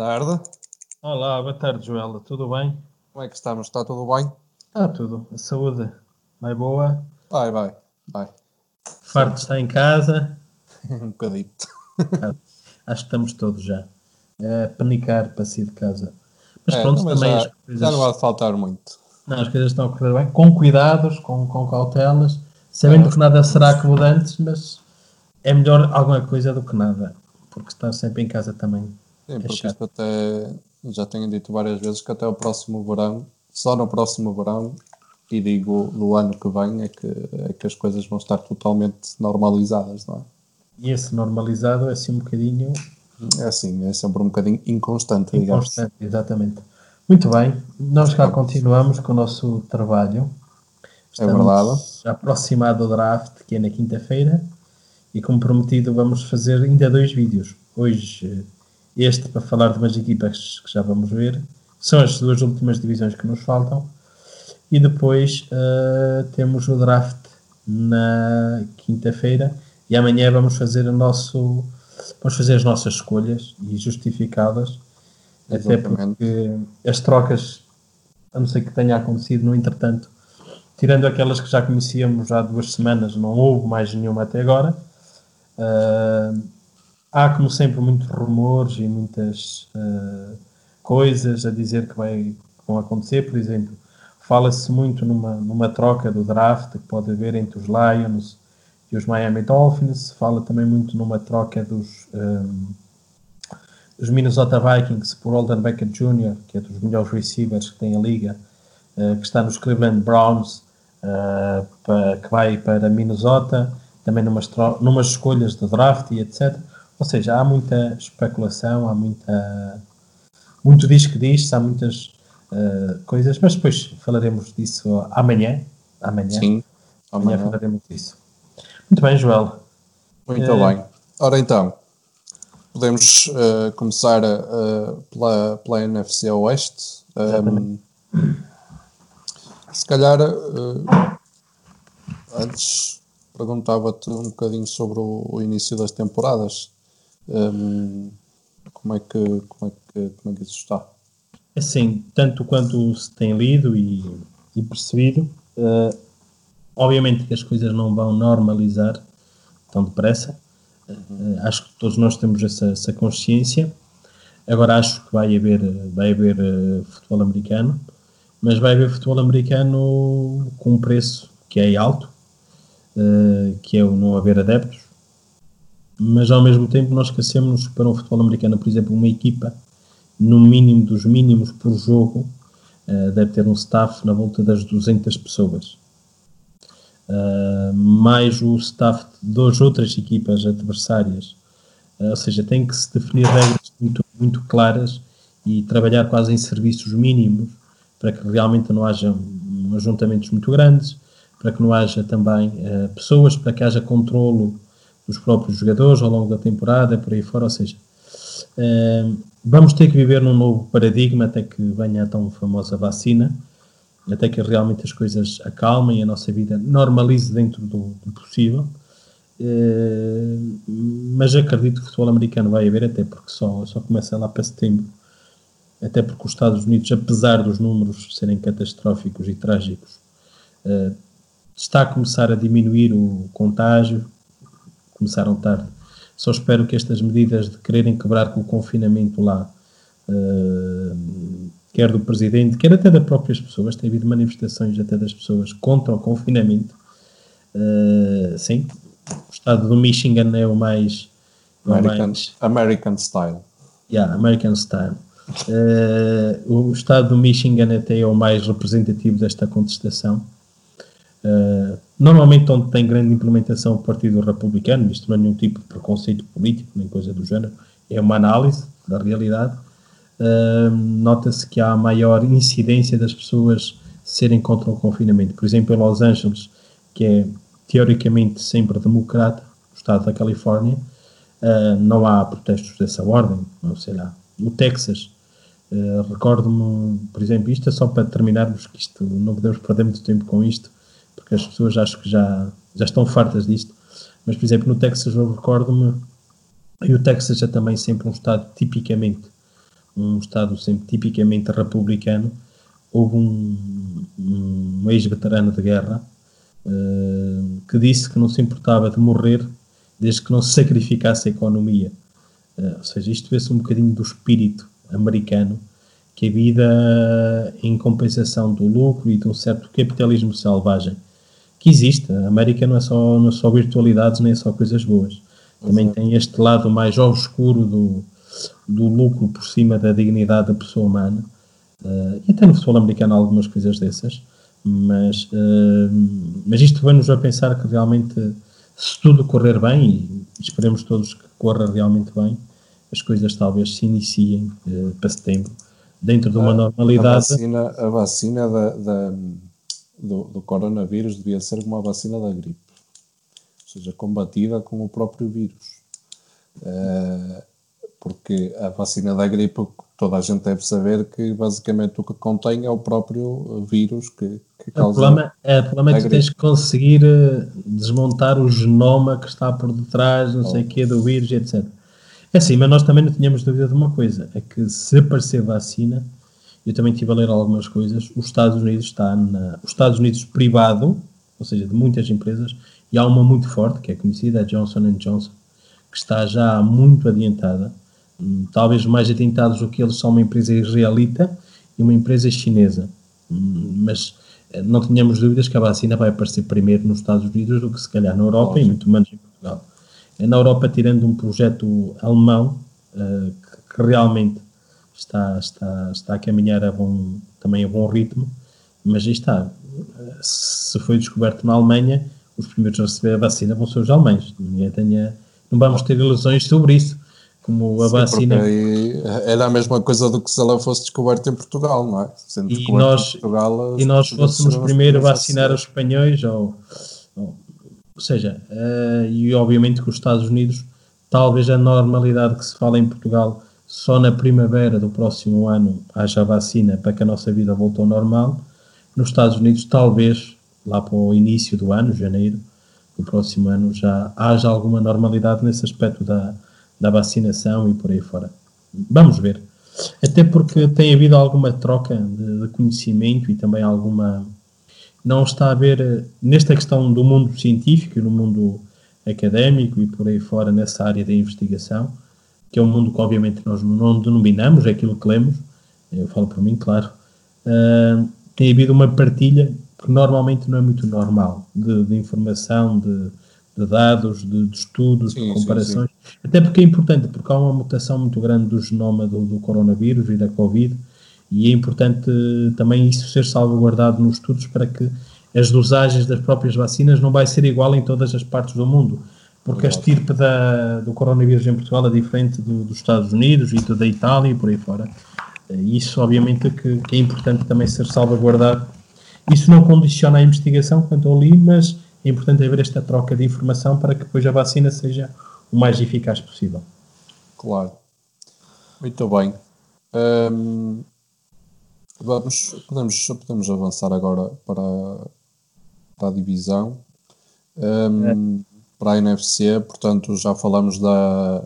tarde. Olá, boa tarde, Joela. Tudo bem? Como é que estamos? Está tudo bem? Ah, tudo. A saúde vai boa. Vai, vai, vai. Farto está em casa. um bocadinho. Acho que estamos todos já a panicar para sair de casa. Mas É, pronto, também já, as coisas, já não há de faltar muito. não, as coisas estão a correr bem, com cuidados, com, com cautelas, sabendo que nada será como antes, mas é melhor alguma coisa do que nada, porque estar sempre em casa também. Sim, É porque isto até já tenho dito várias vezes que até o próximo verão, só no próximo verão, e digo do ano que vem, é que, é que as coisas vão estar totalmente normalizadas, não é? E esse normalizado é assim um bocadinho É assim, é sempre um bocadinho inconstante, digamos. Inconstante, exatamente. Muito bem, nós cá continuamos com o nosso trabalho. É verdade. aproximado do draft, que é na quinta-feira, e como prometido, vamos fazer ainda dois vídeos. Hoje, este para falar de umas equipas que já vamos ver, são as duas últimas divisões que nos faltam, e depois eh, temos o draft na quinta-feira, e amanhã vamos fazer o nosso. Vamos fazer as nossas escolhas e justificá-las, até porque as trocas, a não ser que tenha acontecido no entretanto, tirando aquelas que já conhecíamos há duas semanas, não houve mais nenhuma até agora. Ah, há, como sempre, muitos rumores e muitas ah, coisas a dizer que, vai, que vão acontecer. Por exemplo, fala-se muito numa, numa troca do draft que pode haver entre os Lions e os Miami Dolphins. Fala também muito numa troca dos, ah, dos Minnesota Vikings por Alden Becker Jr., que é dos melhores receivers que tem a liga, ah, que está nos Cleveland Browns, pa- que vai para Minnesota, também numas, numas escolhas de draft e etc. Ou seja, há muita especulação, há muita, muito diz que diz, há muitas ah, coisas, mas depois falaremos disso amanhã. Amanhã, Sim. amanhã Amanhã. falaremos disso. Muito bem, Joel. Muito Eh, bem. Ora então, podemos eh, começar pela, pela NFC Oeste. Um, se calhar, antes perguntava-te um bocadinho sobre o, o início das temporadas. Um, como, é que, como, é que, como é que isso está? Assim, tanto quanto se tem lido e, e percebido, eh, obviamente que as coisas não vão normalizar tão depressa. Eh, acho que todos nós temos essa, essa consciência. Agora acho que vai haver, vai haver eh, futebol americano, mas vai haver futebol americano com um preço que é alto, eh, que é o não haver adeptos, mas ao mesmo tempo nós esquecemos para um futebol americano, por exemplo, uma equipa no mínimo dos mínimos por jogo, eh, deve ter um staff na volta das 200 pessoas. Uh, mais o staff de duas outras equipas adversárias. Uh, ou seja, tem que se definir regras muito, muito claras e trabalhar quase em serviços mínimos para que realmente não haja ajuntamentos muito grandes, para que não haja também uh, pessoas, para que haja controlo dos próprios jogadores ao longo da temporada, por aí fora. Ou seja, uh, vamos ter que viver num novo paradigma até que venha a tão famosa vacina até que realmente as coisas acalmem e a nossa vida normalize dentro do, do possível. Eh, mas acredito que o futebol americano vai haver, até porque só, só começa lá para setembro. Até porque os Estados Unidos, apesar dos números serem catastróficos e trágicos, eh, está a começar a diminuir o contágio. Começaram tarde. Só espero que estas medidas de quererem quebrar com o confinamento lá eh, quer do presidente, quer até das próprias pessoas, tem havido manifestações até das pessoas contra o confinamento. Uh, sim, o estado do Michigan é o mais. é o American, mais American Style. yeah, American Style. Uh, o estado do Michigan até é o mais representativo desta contestação. Uh, normalmente, onde tem grande implementação o Partido Republicano, isto não é nenhum tipo de preconceito político, nem coisa do género, é uma análise da realidade. Uh, nota-se que há maior incidência das pessoas serem contra o confinamento. Por exemplo, em Los Angeles, que é teoricamente sempre democrata, o estado da Califórnia, uh, não há protestos dessa ordem, não sei lá. No Texas, recordo-me, por exemplo, isto é só para terminarmos, que isto não podemos perder muito tempo com isto, porque as pessoas acho que já, já estão fartas disto, mas por exemplo, no Texas eu recordo-me, e o Texas é também sempre um estado tipicamente um Estado sempre tipicamente republicano, houve um, um ex-veterano de guerra uh, que disse que não se importava de morrer desde que não se sacrificasse a economia. Uh, ou seja, isto vê-se um bocadinho do espírito americano, que a vida em compensação do lucro e de um certo capitalismo selvagem que existe. A América não é só, não é só virtualidades, nem é só coisas boas. Também Exato. tem este lado mais obscuro do, do lucro por cima da dignidade da pessoa humana. Uh, e até no futebol americano há algumas coisas dessas. Mas, uh, mas isto vai-nos a pensar que realmente, se tudo correr bem, e esperemos todos que corra realmente bem, as coisas talvez se iniciem uh, para setembro, dentro de uma a, normalidade. A vacina, a vacina da, da, do, do coronavírus devia ser uma vacina da gripe, ou seja, combatida com o próprio vírus. Uh, porque a vacina da gripe, toda a gente deve saber que basicamente o que contém é o próprio vírus que, que causa. O problema, é, o problema é que tens que conseguir eh, desmontar o genoma que está por detrás, não oh. sei o que, do vírus, etc. É assim, mas nós também não tínhamos dúvida de uma coisa: é que se aparecer vacina, eu também estive a ler algumas coisas, os Estados Unidos está na. Os Estados Unidos privado, ou seja, de muitas empresas, e há uma muito forte, que é conhecida, a Johnson Johnson, que está já muito adiantada Hum, talvez mais atentados do que eles são uma empresa israelita e uma empresa chinesa. Hum, mas eh, não tínhamos dúvidas que a vacina vai aparecer primeiro nos Estados Unidos do que se calhar na Europa Ótimo. e muito menos em Portugal. É na Europa, tirando um projeto alemão que, que, realmente está, está, está a caminhar a bom, também a bom ritmo, mas aí está. Se foi descoberto na Alemanha, os primeiros a receber a vacina vão ser os alemães. Ninguém tenha, não vamos ter ilusões sobre isso como a Sim, vacina. Era a mesma coisa do que se ela fosse descoberta em Portugal, não é? Sendo e nós, Portugal, e nós fôssemos primeiro a vacinar os espanhóis, ou, ou, ou seja, uh, e obviamente que os Estados Unidos, talvez a normalidade que se fala em Portugal, só na primavera do próximo ano haja vacina para que a nossa vida volte ao normal. Nos Estados Unidos, talvez lá para o início do ano, janeiro do próximo ano, já haja alguma normalidade nesse aspecto da da vacinação e por aí fora. Vamos ver. Até porque tem havido alguma troca de, de conhecimento e também alguma. Não está a haver, nesta questão do mundo científico e no mundo académico e por aí fora, nessa área da investigação, que é um mundo que obviamente nós não denominamos, é aquilo que lemos, eu falo por mim, claro, uh, tem havido uma partilha que normalmente não é muito normal, de, de informação, de, de dados, de, de estudos, sim, de comparações. Sim, sim. Até porque é importante, porque há uma mutação muito grande do genoma do, do, coronavírus e da Covid, e é importante também isso ser salvaguardado nos estudos para que as dosagens das próprias vacinas não vai ser igual em todas as partes do mundo. Porque a estirpe da, do coronavírus em Portugal é diferente do, dos Estados Unidos e da Itália e por aí fora. Isso, obviamente, que, que é importante também ser salvaguardado. Isso não condiciona a investigação, quanto eu li, mas é importante haver esta troca de informação para que depois a vacina seja o mais eficaz possível. Claro. Muito bem. Um, vamos, podemos, podemos avançar agora para, para a divisão. Um, é. Para a NFC, portanto, já falamos da,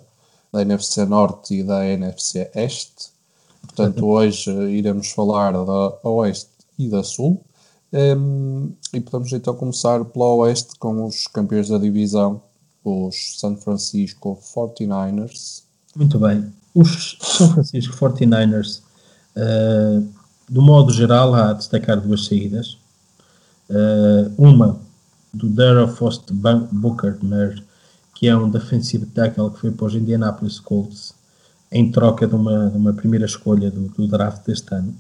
da NFC Norte e da NFC Este. Portanto, hoje iremos falar da Oeste e da Sul. Um, e podemos então começar pelo Oeste com os campeões da divisão, os San Francisco 49ers. Muito bem. Os San Francisco 49ers, uh, ah, do modo geral, há a destacar duas saídas. Uh, uma do Dara Foster Booker, que é um defensive tackle que foi para os Indianapolis Colts em troca de uma, de uma primeira escolha do, do draft deste ano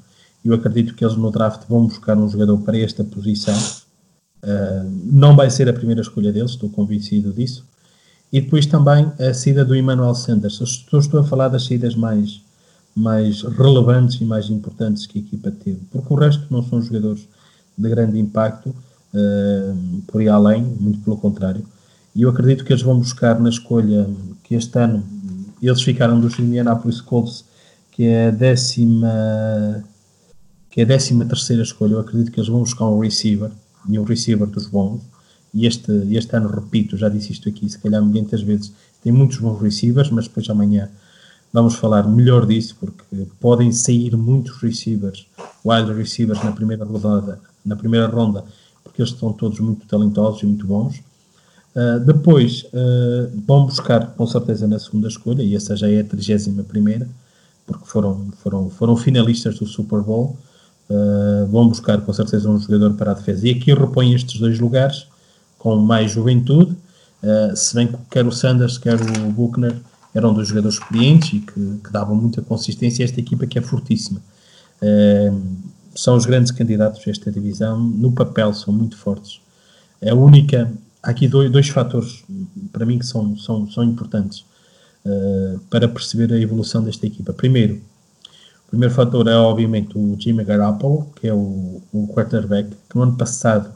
eu acredito que eles no draft vão buscar um jogador para esta posição. Uh, não vai ser a primeira escolha deles, estou convencido disso. E depois também a saída do Emmanuel Sanders. Estou, estou a falar das saídas mais, mais relevantes e mais importantes que a equipa teve, porque o resto não são jogadores de grande impacto, por aí além, muito pelo contrário. E eu acredito que eles vão buscar na escolha que este ano eles ficaram dos Indianapolis Colts, que é a décima que é a 13 terceira escolha, eu acredito que eles vão buscar um receiver, e um receiver dos bons, e este, este ano, repito, já disse isto aqui, se calhar muitas vezes, tem muitos bons receivers, mas depois amanhã vamos falar melhor disso, porque podem sair muitos receivers, wild receivers na primeira rodada, na primeira ronda, porque eles estão todos muito talentosos e muito bons. Uh, depois uh, vão buscar com certeza na segunda escolha, e essa já é a 31 primeira, porque foram, foram, foram finalistas do Super Bowl. Uh, vão buscar com certeza um jogador para a defesa. E aqui repõem estes dois lugares com mais juventude, se bem que quer o Sanders, quer o Buchner eram dois jogadores experientes e que, que davam muita consistência a esta equipa que é fortíssima. São os grandes candidatos a esta divisão, no papel são muito fortes. É a única há aqui dois, dois fatores para mim que são, são, são importantes uh, para perceber a evolução desta equipa. Primeiro, o primeiro fator é obviamente o Jimmy Garoppolo, que é o, o quarterback, que no ano passado,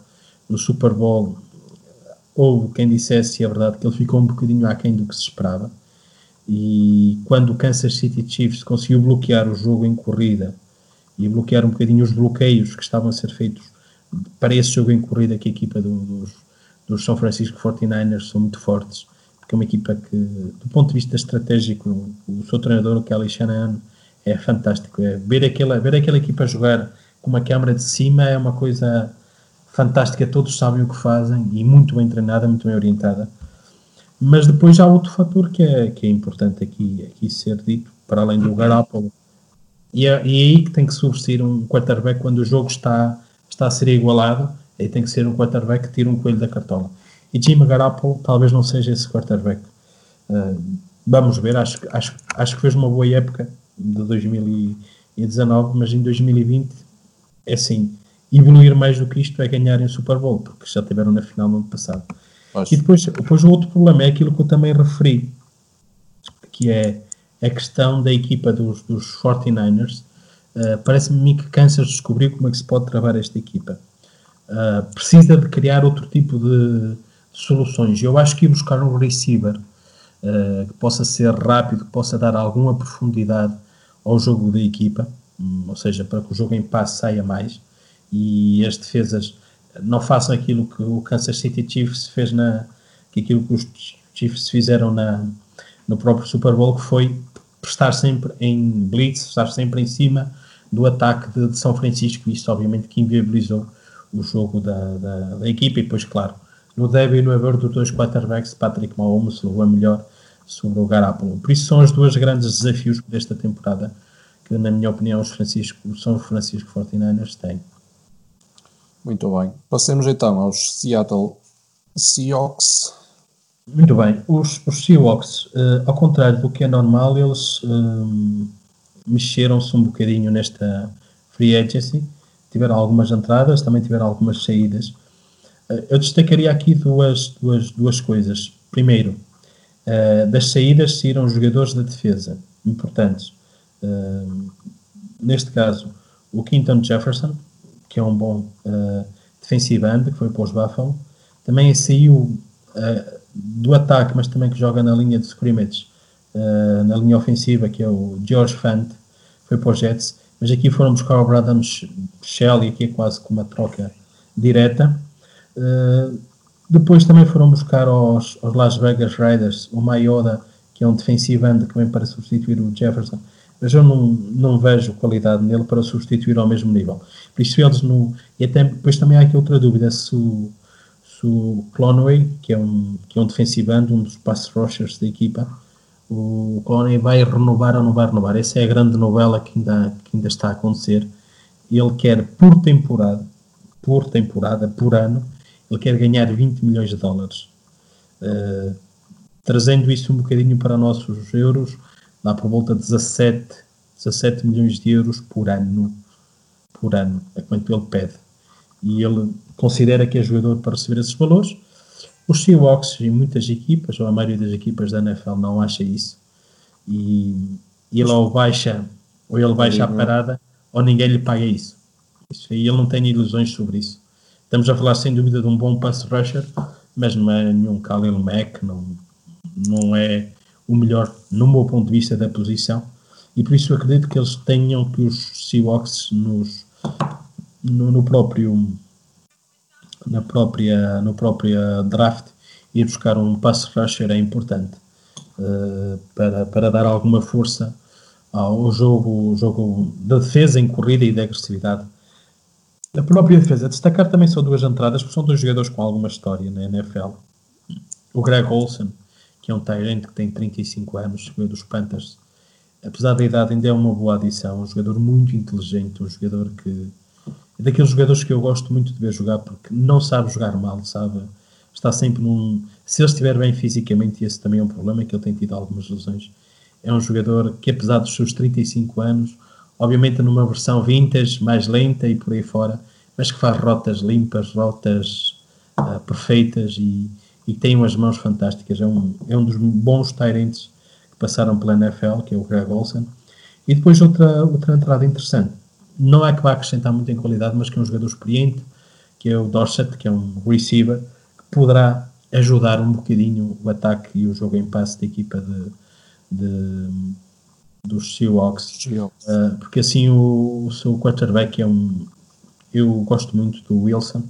no Super Bowl, houve quem dissesse, é verdade, que ele ficou um bocadinho aquém do que se esperava. E quando o Kansas City Chiefs conseguiu bloquear o jogo em corrida e bloquear um bocadinho os bloqueios que estavam a ser feitos para esse jogo em corrida que a equipa do, dos, dos São Francisco 49ers são muito fortes, porque é uma equipa que, do ponto de vista estratégico, o seu treinador, o Kelly Shanahan, é fantástico. É, ver, aquela, ver aquela equipa jogar com uma câmara de cima é uma coisa fantástica, todos sabem o que fazem e muito bem treinada, muito bem orientada. Mas depois há outro fator que é, que é importante aqui, aqui ser dito, para além do Garoppolo. E é, e é aí que tem que subsistir um quarterback quando o jogo está, está a ser igualado Aí tem que ser um quarterback que tira um coelho da cartola. E Jimmy Garoppolo talvez não seja esse quarterback. Uh, vamos ver, acho, acho, acho que fez uma boa época de 2019, mas em 2020 é assim, evoluir mais do que isto é ganhar em Super Bowl, porque já tiveram na final no ano passado. Acho. E depois, depois o outro problema é aquilo que eu também referi, que é a questão da equipa dos, dos 49ers. Uh, Parece-me que Kansas descobriu como é que se pode travar esta equipa uh, precisa de criar outro tipo de, de soluções. Eu acho que ir buscar um receiver uh, que possa ser rápido, que possa dar alguma profundidade ao jogo da equipa, um, ou seja, para que o jogo em passe saia mais e as defesas não façam aquilo que o Kansas City Chiefs fez na que aquilo que os Chiefs fizeram na, no próprio Super Bowl, que foi estar sempre em blitz, estar sempre em cima do ataque de, de São Francisco, isso obviamente que inviabilizou o jogo da, da, da equipa e depois, claro, no débil e no haver dos dois quarterbacks, Patrick Mahomes levou a melhor sobre o Garoppolo. Por isso são os dois grandes desafios desta temporada que, na minha opinião, os Francisco, são Francisco 49ers têm. Muito bem. Passemos então aos Seattle Seahawks. Muito bem. Os, os Seahawks, uh, ao contrário do que é normal, eles uh, mexeram-se um bocadinho nesta free agency tiveram algumas entradas, também tiveram algumas saídas. Eh, eu destacaria aqui duas, duas, duas coisas. Primeiro, uh, das saídas saíram jogadores da defesa, importantes. Uh, neste caso, o Quinton Jefferson, que é um bom uh, defensive end, que foi para os Buffalo. Também saiu do ataque, mas também que joga na linha de scrimmage, na linha ofensiva, que é o George Fant, foi para os Jets mas aqui foram buscar o Brandon Shell aqui é quase com uma troca direta. Uh, depois também foram buscar aos, aos, Las Vegas Raiders o Mayoda, que é um defensive end que vem para substituir o Jefferson, mas eu não, não vejo qualidade nele para substituir ao mesmo nível. Por isso eles no. E até, depois também há aqui outra dúvida, se o, o Clonway, que é um, que é um defensive um dos pass rushers da equipa, o Clooney vai renovar ou não vai renovar. Essa é a grande novela que ainda, que ainda está a acontecer. Ele quer, por temporada, por temporada, por ano, ele quer ganhar 20 milhões de dólares. Uh, trazendo isso um bocadinho para nossos euros, dá por volta de 17, 17 milhões de euros por ano. Por ano, é quanto ele pede. E ele considera que é jogador para receber esses valores os Seahawks e muitas equipas, ou a maioria das equipas da NFL não acha isso. E, ele ou baixa, ou ele baixa a parada, ou ninguém lhe paga isso. isso. E ele não tem ilusões sobre isso. Estamos a falar sem dúvida de um bom pass rusher, mas não é nenhum Khalil Mack, não, não é o melhor, no meu ponto de vista, da posição. E por isso acredito que eles tenham que os Seahawks nos, no, no próprio na própria, no própria draft ir buscar um pass rusher é importante. uh, para, para dar alguma força ao jogo, jogo da defesa em corrida e da agressividade. A própria defesa, destacar também são duas entradas, porque são dois jogadores com alguma história na NFL. O Greg Olsen, que é um Tyrant que tem 35 anos, veio dos Panthers, apesar da idade, ainda é uma boa adição. Um jogador muito inteligente, um jogador que daqueles jogadores que eu gosto muito de ver jogar porque não sabe jogar mal, sabe? Está sempre num. Se ele estiver bem fisicamente, esse também é um problema, que ele tem tido algumas lesões. É um jogador que, apesar dos seus 35 anos, obviamente numa versão vintage, mais lenta e por aí fora, mas que faz rotas limpas, rotas uh, perfeitas e, e tem umas mãos fantásticas. É um, é um dos bons Tyrants que passaram pela NFL, que é o Greg Olsen. E depois outra, outra entrada interessante não é que vai acrescentar muito em qualidade, mas que é um jogador experiente, que é o Dorset, que é um receiver, que poderá ajudar um bocadinho o ataque e o jogo em passe da equipa de, de dos Seahawks, uh, porque assim o, o, seu quarterback é um eu gosto muito do Wilson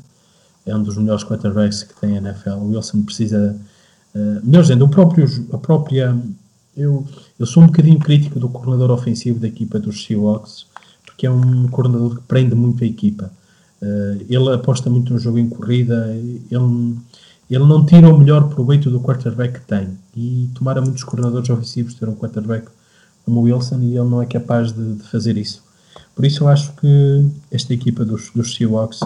é um dos melhores quarterbacks que tem a NFL o Wilson precisa uh, melhor dizendo, o próprio, a própria eu, eu sou um bocadinho crítico do coordenador ofensivo da equipa dos Seahawks que é um coordenador que prende muito a equipa. Uh, ele aposta muito no jogo em corrida, ele, ele não tira o melhor proveito do quarterback que tem. E tomara muitos coordenadores ofensivos ter um quarterback como o Wilson e ele não é capaz de, de fazer isso. Por isso eu acho que esta equipa dos, dos Seahawks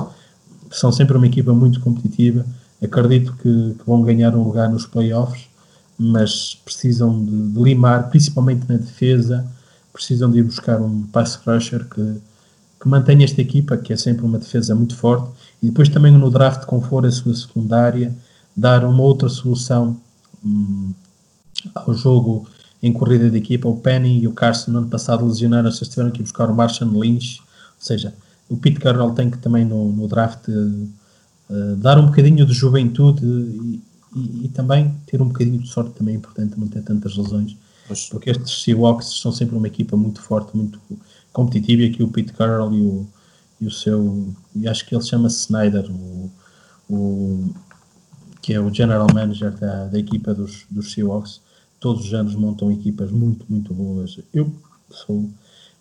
são sempre uma equipa muito competitiva. Acredito que, que vão ganhar um lugar nos playoffs, mas precisam de, de limar, principalmente na defesa, precisam de ir buscar um pass rusher que, que mantenha esta equipa, que é sempre uma defesa muito forte, e depois também no draft, com for a sua secundária, dar uma outra solução hum, ao jogo em corrida de equipa. O Penny e o Carson no ano passado lesionaram-se, tiveram que buscar o Marshall Lynch, ou seja, o Pete Carroll tem que também no, no draft uh, dar um bocadinho de juventude e, e, e, também ter um bocadinho de sorte também é importante não ter tantas lesões porque estes Seahawks são sempre uma equipa muito forte, muito competitiva, e aqui o Pete Carroll e o, e o seu, e acho que ele chama-se Snyder, o, o, que é o general manager da, da equipa dos, dos Seahawks, todos os anos montam equipas muito, muito boas. Eu sou,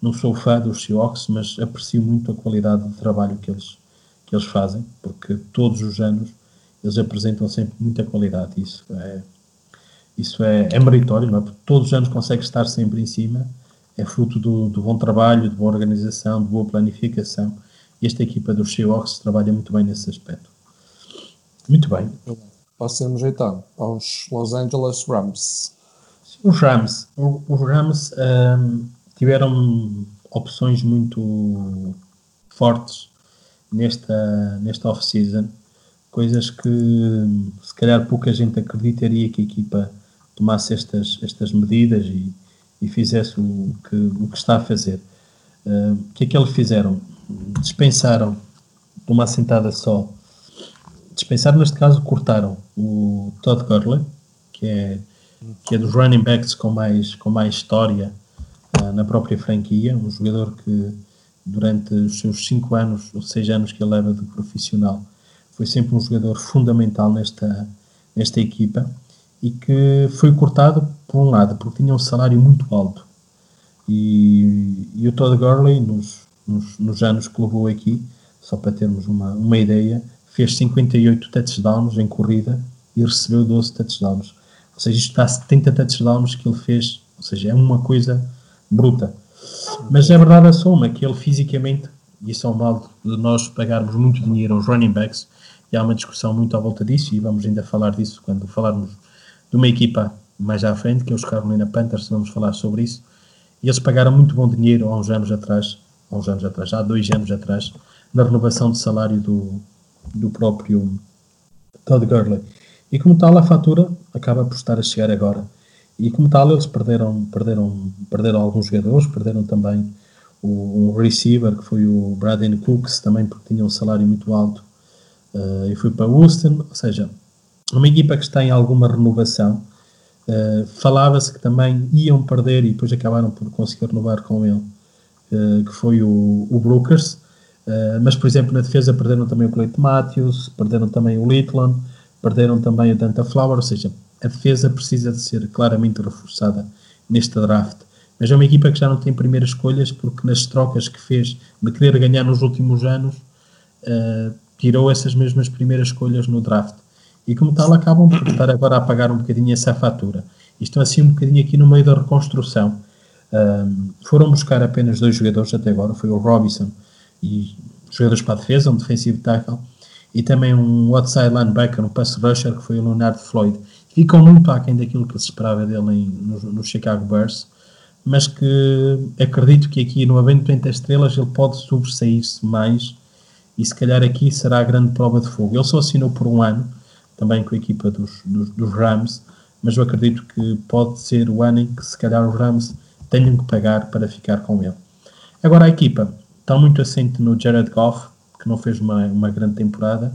não sou fã dos Seahawks, mas aprecio muito a qualidade de trabalho que eles, que eles fazem, porque todos os anos eles apresentam sempre muita qualidade. Isso é, isso é, é meritório, não é? Porque todos os anos consegue estar sempre em cima, é fruto do, do, bom trabalho, de boa organização, de boa planificação. E esta equipa dos Seahawks trabalha muito bem nesse aspecto. Muito bem. Passemos então aos Los Angeles Rams. Os Rams, os Rams um, tiveram opções muito fortes nesta, nesta off-season, coisas que se calhar pouca gente acreditaria que a equipa tomasse estas, estas medidas e, e fizesse o que, o que está a fazer. Uh, o que é que eles fizeram? Dispensaram de uma assentada só. Dispensaram, neste caso, cortaram o Todd Gurley, que é, que é dos running backs com mais, com mais história uh, na própria franquia, um jogador que durante os seus 5 anos ou 6 anos que ele leva de profissional foi sempre um jogador fundamental nesta, nesta equipa e que foi cortado por um lado porque tinha um salário muito alto. E, e o Todd Gurley nos, nos, nos, anos que levou aqui só para termos uma, uma ideia fez 58 touchdowns em corrida e recebeu 12 touchdowns. Ou seja, isto a 70 touchdowns que ele fez ou seja, é uma coisa bruta. Mas é verdade a soma que ele fisicamente e isso é um mal de nós pagarmos muito dinheiro aos running backs e há uma discussão muito à volta disso e vamos ainda falar disso quando falarmos de uma equipa mais à frente, que é os Carolina Panthers, vamos falar sobre isso. E eles pagaram muito bom dinheiro há uns anos atrás, há uns anos atrás, há dois anos atrás, na renovação de salário do, do próprio Todd Gurley. E como tal, a fatura acaba por estar a chegar agora. E como tal, eles perderam, perderam, perderam alguns jogadores, perderam também o, receiver, que foi o Braden Cooks, também porque tinha um salário muito alto, uh, e foi para Houston. Ou seja, uma equipa que está em alguma renovação. Uh, Falava-se que também iam perder e depois acabaram por conseguir renovar com ele, uh, que foi o, o Brokers. Uh, mas, por exemplo, na defesa perderam também o Cleito Matthews, perderam também o Litland, perderam também o Danta Flower, ou seja, a defesa precisa de ser claramente reforçada neste draft. Mas é uma equipa que já não tem primeiras escolhas porque nas trocas que fez de querer ganhar nos últimos anos tirou essas mesmas primeiras escolhas no draft. E como tal acabam por estar agora a pagar um bocadinho essa fatura. E estão assim um bocadinho aqui no meio da reconstrução. Um, foram buscar apenas dois jogadores até agora, foi o Robinson e jogadores para a defesa, um defensive tackle, e também um outside linebacker, um pass rusher, que foi o Leonard Floyd. Ficam muito aquém daquilo que se esperava dele em, no, no, Chicago Bears, mas que acredito que aqui no Avento 30 Estrelas ele pode sobressair-se mais e se calhar aqui será a grande prova de fogo. Ele só assinou por um ano, também com a equipa dos, dos, dos Rams, mas eu acredito que pode ser o ano em que se calhar os Rams tenham que pagar para ficar com ele. Agora a equipa está muito assente no Jared Goff, que não fez uma, uma grande temporada.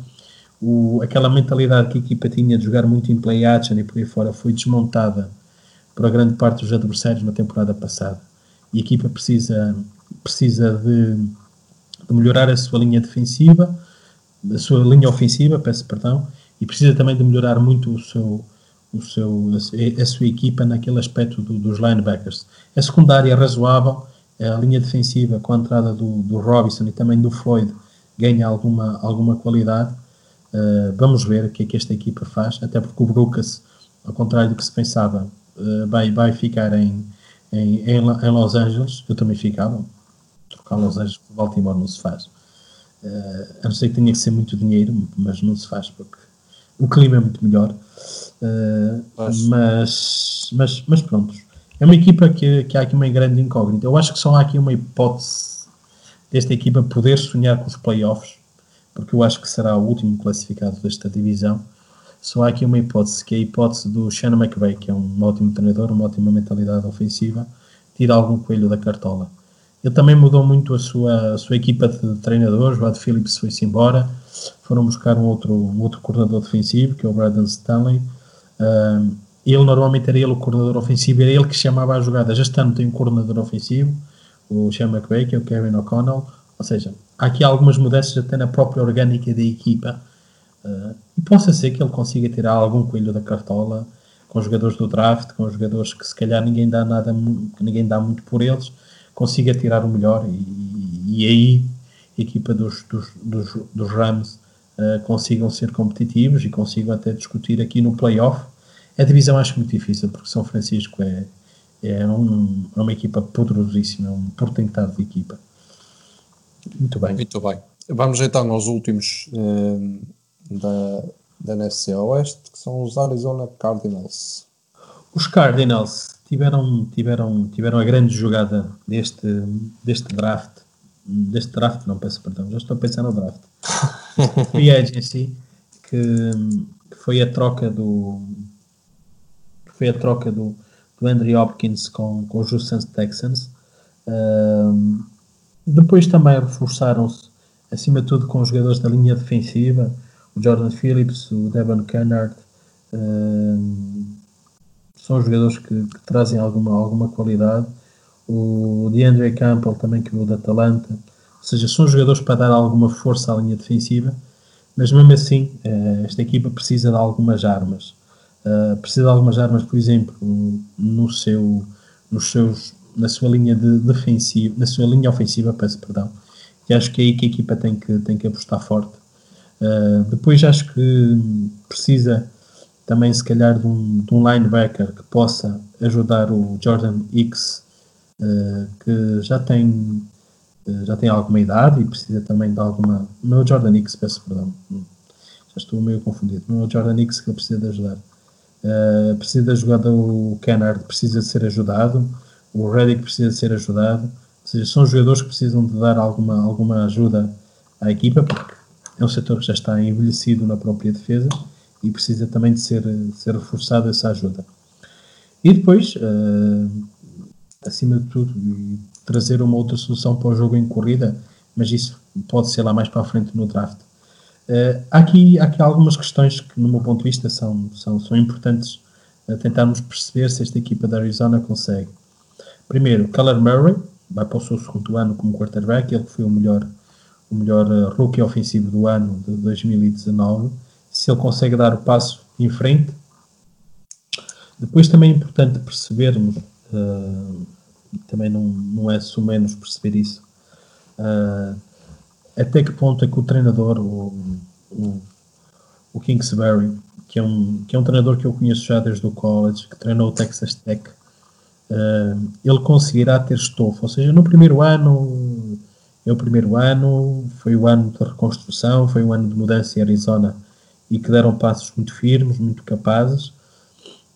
O, aquela mentalidade que a equipa tinha de jogar muito em play action e por aí fora foi desmontada por a grande parte dos adversários na temporada passada. E a equipa precisa, precisa de, de melhorar a sua linha defensiva, a sua linha ofensiva, peço perdão, e precisa também de melhorar muito o seu, o seu, a, a sua equipa naquele aspecto do, dos linebackers. A secundária é razoável, a linha defensiva com a entrada do, do Robinson e também do Floyd ganha alguma, alguma qualidade. Uh, vamos ver o que é que esta equipa faz, até porque o Brucas, ao contrário do que se pensava, uh, vai, vai ficar em, em, em, em, Los Angeles. Eu também ficava. Trocar Los Angeles por Baltimore não se faz. Uh, a não ser que tenha que ser muito dinheiro, mas não se faz porque o clima é muito melhor. Uh, mas, mas, mas pronto, é uma equipa que, que há aqui uma grande incógnita. Eu acho que só há aqui uma hipótese desta equipa poder sonhar com os playoffs, porque eu acho que será o último classificado desta divisão. Só há aqui uma hipótese, que é a hipótese do Shannon McVay, que é um ótimo treinador, uma ótima mentalidade ofensiva, tira algum coelho da cartola. Ele também mudou muito a sua, a sua equipa de treinadores, o Ad Phillips foi-se embora, foram buscar um outro, um outro coordenador defensivo, que é o Brandon Stanley. Uh, ele normalmente era ele o coordenador ofensivo, era ele que chamava as jogadas. Este ano tem um coordenador ofensivo, o Sean McVay, que é o Kevin O'Connell. Ou seja, há aqui algumas mudanças até na própria orgânica da equipa. Uh, e possa ser que ele consiga tirar algum coelho da cartola com jogadores do draft, com jogadores que se calhar ninguém dá nada, ninguém dá muito por eles, consiga tirar o melhor e, e aí a equipa dos, dos, dos, dos Rams uh, consigam ser competitivos e consigam até discutir aqui no playoff. A divisão acho muito difícil porque São Francisco é, é, um, é uma equipa poderosíssima, é um portentado de equipa. Muito bem. Muito bem. Vamos então aos últimos uh, da, da NFC Oeste, que são os Arizona Cardinals. Os Cardinals tiveram, tiveram, tiveram a grande jogada deste, deste draft. Deste draft, não peço perdão, já estou a pensar no draft. Free Agency, que, que foi a troca do. foi a troca do, do Andrew Hopkins com, com os Houston Texans. Um, depois também reforçaram-se, acima de tudo, com os jogadores da linha defensiva, o Jordan Phillips, o Devon Kennard. Um, são jogadores que, que, trazem alguma, alguma qualidade. O DeAndre Campbell também que veio da Atalanta. Ou seja, são jogadores para dar alguma força à linha defensiva, mas mesmo assim, eh, esta equipa precisa de algumas armas. Uh, precisa de algumas armas, por exemplo, no seu, nos seus, na sua linha de defensiva, na sua linha ofensiva, peço perdão. E acho que é aí que a equipa tem que, tem que apostar forte. Uh, depois acho que precisa também se calhar de um, de um linebacker que possa ajudar o Jordan X, uh, que já tem uh, já tem alguma idade e precisa também de alguma. Não é o Jordan X, peço perdão. Já estou meio confundido. Não é o Jordan X que ele precisa de ajudar. Uh, precisa de ajudar o Kennard, precisa de ser ajudado. O Reddick precisa de ser ajudado. Ou seja, são jogadores que precisam de dar alguma, alguma ajuda à equipa, porque é um setor que já está envelhecido na própria defesa e precisa também de ser, ser reforçada essa ajuda. E depois, uh, acima de tudo, trazer uma outra solução para o jogo em corrida, mas isso pode ser lá mais para a frente no draft. Uh, há, aqui, há aqui algumas questões que, no meu ponto de vista, são, são, são importantes a tentarmos perceber se esta equipa da Arizona consegue. Primeiro, Kyler Murray vai para o seu segundo ano como quarterback, ele foi o melhor, o melhor rookie ofensivo do ano de 2019 se ele consegue dar o passo em frente Depois também é importante percebermos, uh, também não, não é menos perceber isso, uh, até que ponto é que o treinador, o, o, o, Kingsbury, que é, um, que é um treinador que eu conheço já desde o college, que treinou o Texas Tech, uh, ele conseguirá ter estofo. Ou seja, no primeiro ano, é o primeiro ano, foi o ano de reconstrução, foi o ano de mudança em Arizona e que deram passos muito firmes, muito capazes,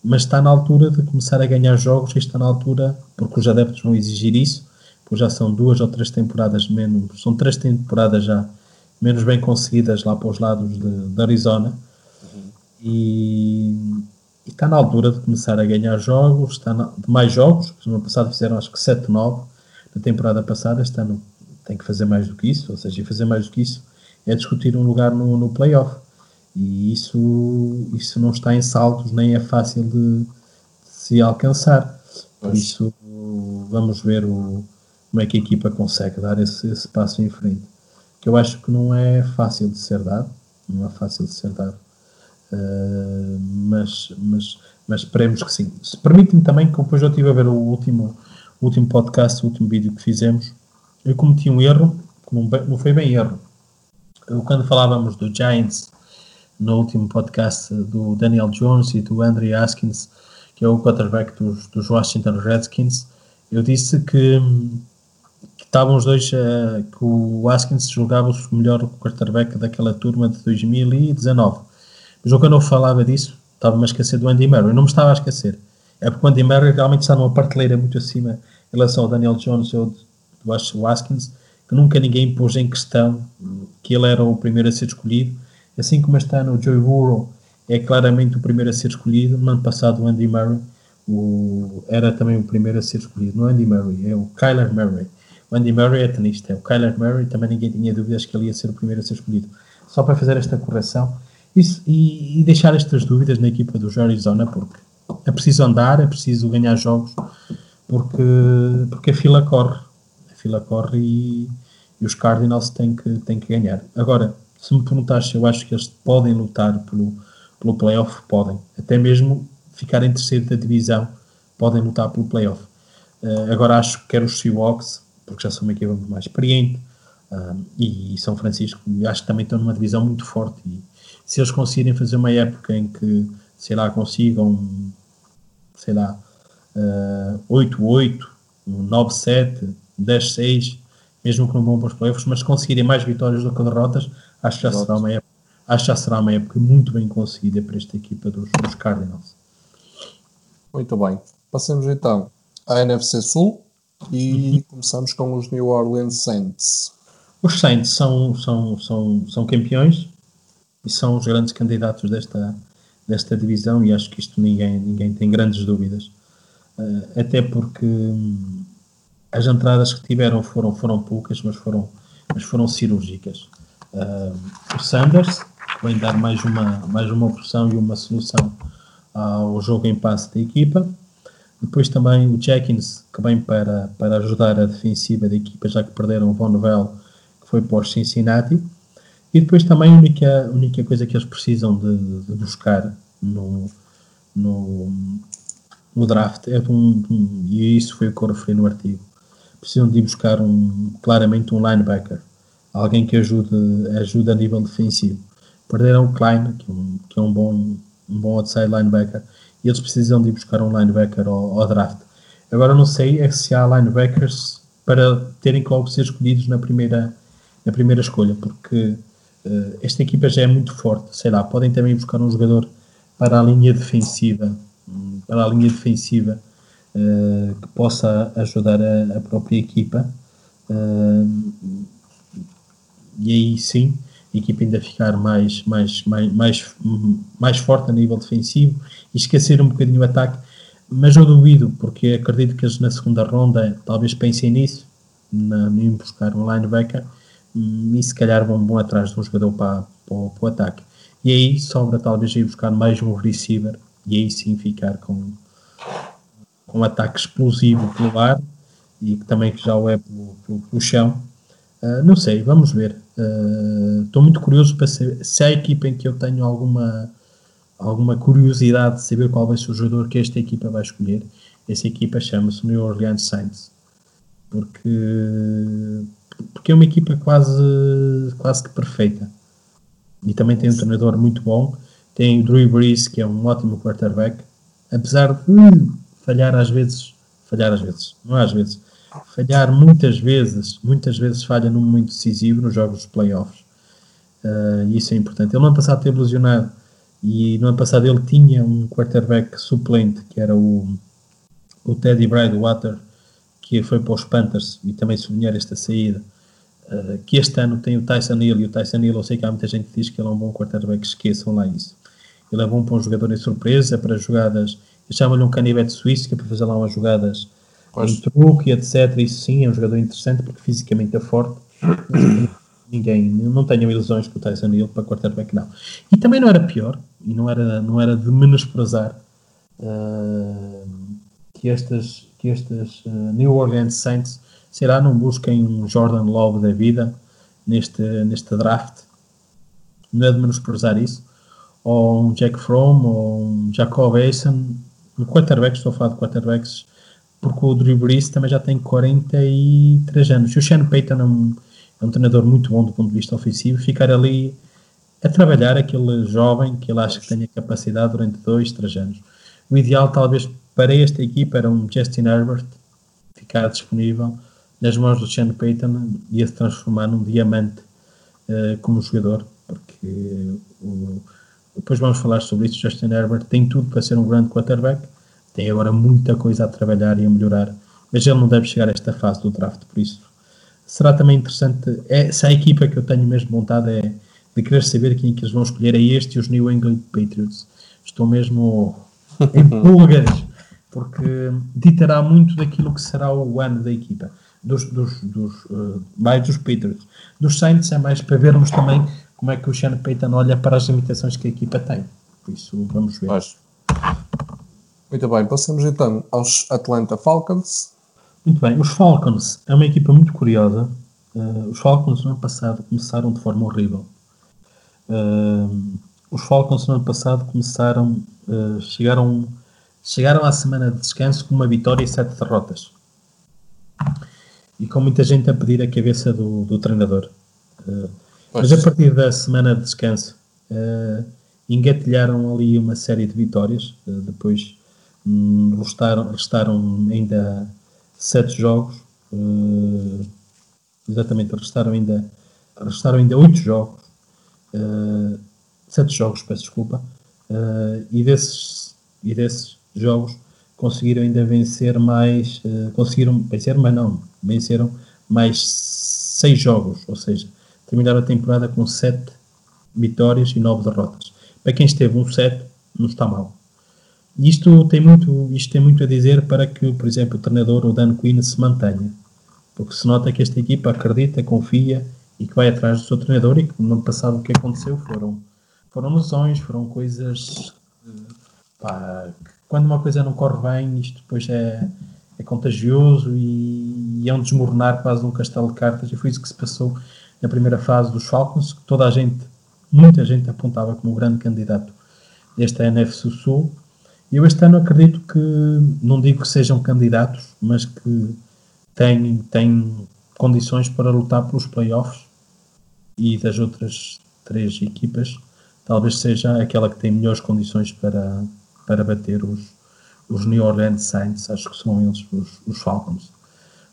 mas está na altura de começar a ganhar jogos e está na altura, porque os adeptos vão exigir isso, pois já são duas ou três temporadas menos, são três temporadas já menos bem conseguidas lá para os lados de, de Arizona. Uhum. E, e, está na altura de começar a ganhar jogos, está na, de mais jogos, no ano passado fizeram acho que 7, 9, na temporada passada, ano tem que fazer mais do que isso, ou seja, fazer mais do que isso é discutir um lugar no, no playoff. E isso, isso não está em saltos, nem é fácil de, de se alcançar. Por isso, vamos ver o, como é que a equipa consegue dar esse, esse passo em frente. Que eu acho que não é fácil de ser dado, não é fácil de ser dado. Uh, mas, mas, mas esperemos que sim. Se permite-me também, que depois eu estive a ver o último, o último podcast, o último vídeo que fizemos, eu cometi um erro, não, não foi bem erro. Eu, quando falávamos do Giants no último podcast do Daniel Jones e do Andre Haskins, que é o quarterback dos, dos Washington Redskins, eu disse que, que estavam os dois, uh, que o Haskins julgava o melhor quarterback daquela turma de 2019. Mas quando eu falava disso, estava-me a esquecer do Andy Murray. Eu não me estava a esquecer. É porque o Andy Murray realmente está numa parteleira muito acima em relação ao Daniel Jones ou do Haskins, que nunca ninguém pôs em questão que ele era o primeiro a ser escolhido Assim como este ano o Joey Burrow é claramente o primeiro a ser escolhido, no ano passado o Andy Murray o, era também o primeiro a ser escolhido. Não é Andy Murray, é o Kyler Murray. O Andy Murray é tenista, é o Kyler Murray também ninguém tinha dúvidas que ele ia ser o primeiro a ser escolhido. Só para fazer esta correção isso, e, e deixar estas dúvidas na equipa do Arizona, porque é preciso andar, é preciso ganhar jogos, porque, porque a fila corre. A fila corre e, e os Cardinals têm que, têm que ganhar. Agora, se me perguntares se eu acho que eles podem lutar pelo, pelo playoff, podem. Até mesmo ficar em terceiro da divisão, podem lutar pelo playoff. Uh, agora acho que quero os Seahawks, porque já são uma equipa mais experiente, uh, e, e, São Francisco, acho que também estão numa divisão muito forte. E se eles conseguirem fazer uma época em que, sei lá, consigam, sei lá, uh, 8-8, 9-7, 10-6, mesmo que não vão para os playoffs, mas conseguirem mais vitórias do que derrotas, Acho que já será uma época, acho já será uma época muito bem conseguida para esta equipa dos, dos Cardinals. Muito bem. Passamos então à NFC Sul e uhum. começamos com os New Orleans Saints. Os Saints são, são, são, são campeões e são os grandes candidatos desta, desta divisão e acho que isto ninguém, ninguém tem grandes dúvidas. Uh, até porque hum, as entradas que tiveram foram, foram poucas, mas foram, mas foram cirúrgicas uh, o Sanders, vem dar mais uma, mais uma opção e uma solução ao jogo em passe da equipa. Depois também o Jenkins, que vem para, para ajudar a defensiva da equipa, já que perderam o Von Novel, que foi para os Cincinnati. E depois também a única, a única coisa que eles precisam de, de buscar no, no, no draft é de um, de um, e isso foi o que eu referi no artigo, precisam de buscar um, claramente um linebacker alguém que ajude, ajude a nível defensivo. Perderam o Klein, que é um, que é um bom, um bom outside linebacker, e eles precisam de ir buscar um linebacker ao, ao draft. Agora não sei é se há linebackers para terem que logo ser escolhidos na primeira, na primeira escolha, porque uh, esta equipa já é muito forte, sei lá, podem também buscar um jogador para a linha defensiva, para a linha defensiva uh, que possa ajudar a, a própria equipa. Uh, e aí sim a equipa ainda ficar mais, mais, mais, mais, mais forte a nível defensivo e esquecer um bocadinho o ataque. Mas eu duvido, porque acredito que eles na segunda ronda talvez pensem nisso, em buscar um linebacker hum, e se calhar vão, vão atrás de um jogador para, para, para o ataque. E aí sobra talvez ir buscar mais um receiver e aí sim ficar com, com um ataque explosivo pelo ar e que também já o é pelo, pelo, pelo chão. Uh, não sei, vamos ver. Estou uh, muito curioso para saber se há equipa em que eu tenho alguma, alguma curiosidade de saber qual vai ser o jogador que esta equipa vai escolher, essa equipa chama-se New Orleans Saints. Porque, porque é uma equipa quase, quase que perfeita. E também tem um treinador muito bom. Tem o Drew Brees, que é um ótimo quarterback. Apesar de falhar às vezes, falhar às vezes, não às vezes, falhar muitas vezes, muitas vezes falha num momento decisivo nos jogos dos playoffs. Uh, isso é importante. Ele no ano passado teve lesionado e no ano passado ele tinha um quarterback suplente que era o, o Teddy Bridgewater, que foi para os Panthers e também sublinhar esta saída. Uh, que este ano tem o Tyson Hill e o Tyson Hill, eu sei que há muita gente que diz que ele é um bom quarterback, esqueçam lá isso. Ele é bom para um jogador em surpresa, para jogadas, eu chamo-lhe um canivete suíço, que é para fazer lá umas jogadas pois. truque, etc. Isso sim, é um jogador interessante porque fisicamente é forte. Ninguém, não tenham ilusões que o Tyson Hill para quarterback não. E também não era pior, e não era, não era de menosprezar uh, que estas, que estas uh, New Orleans Saints, será, não busquem um Jordan Love da vida neste, neste draft. Não é de menosprezar isso. Ou um Jack Fromm, ou um Jacob Eason, quarterback, estou a falar de quarterbacks, porque o Drew Brees também já tem 43 anos. E o Shane Payton é um, é um treinador muito bom do ponto de vista ofensivo. Ficar ali a trabalhar aquele jovem que ele acha que tenha capacidade durante 2, 3 anos. O ideal, talvez, para esta equipa era um Justin Herbert ficar disponível nas mãos do Sean Payton e se transformar num diamante uh, como jogador, porque o, depois vamos falar sobre isso. Justin Herbert tem tudo para ser um grande quarterback, tem agora muita coisa a trabalhar e a melhorar, mas ele não deve chegar a esta fase do draft, por isso será também interessante. É, se a equipa que eu tenho mesmo montada é de querer saber quem é que eles vão escolher, é este e os New England Patriots. Estou mesmo em pulgas, porque ditará muito daquilo que será o ano da equipa. Dos, dos, dos, uh, mais dos Patriots. Dos Saints é mais para vermos também como é que o Sean Payton olha para as limitações que a equipa tem. Por isso, vamos ver. Mas, muito bem, passamos então aos Atlanta Falcons. Muito bem, os Falcons é uma equipa muito curiosa. Uh, os Falcons no ano passado começaram de forma horrível. Uh, os Falcons no ano passado começaram, uh, chegaram, chegaram à semana de descanso com uma vitória e sete derrotas. E com muita gente a pedir a cabeça do, do treinador. mas a partir da semana de descanso engatilharam ali uma série de vitórias. depois um, restaram, restaram ainda sete jogos. exatamente, restaram ainda, restaram ainda oito jogos uh, sete jogos, peço desculpa, uh, e, desses, e desses jogos conseguiram ainda vencer mais, uh, conseguiram vencer, mas não, venceram mais seis jogos, ou seja, terminaram a temporada com sete vitórias e nove derrotas. Para quem esteve um sete, não está mal. Isto tem muito, isto tem muito a dizer para que, por exemplo, o treinador, o Dan Quinn, se mantenha. Porque se nota que esta equipa acredita, confia e que vai atrás do seu treinador e que no ano passado o que aconteceu foram, foram lesões, foram coisas pá, quando uma coisa não corre bem, isto depois é, é contagioso e, e, é um desmoronar quase um castelo de cartas e foi isso que se passou na primeira fase dos Falcons, que toda a gente, muita gente apontava como o grande candidato desta NFC Sul. Eu este ano acredito que, não digo que sejam candidatos, mas que têm, têm condições para lutar pelos playoffs e das outras três equipas, talvez seja aquela que tem melhores condições para, para bater os, os New Orleans Saints, acho que são eles os, os Falcons.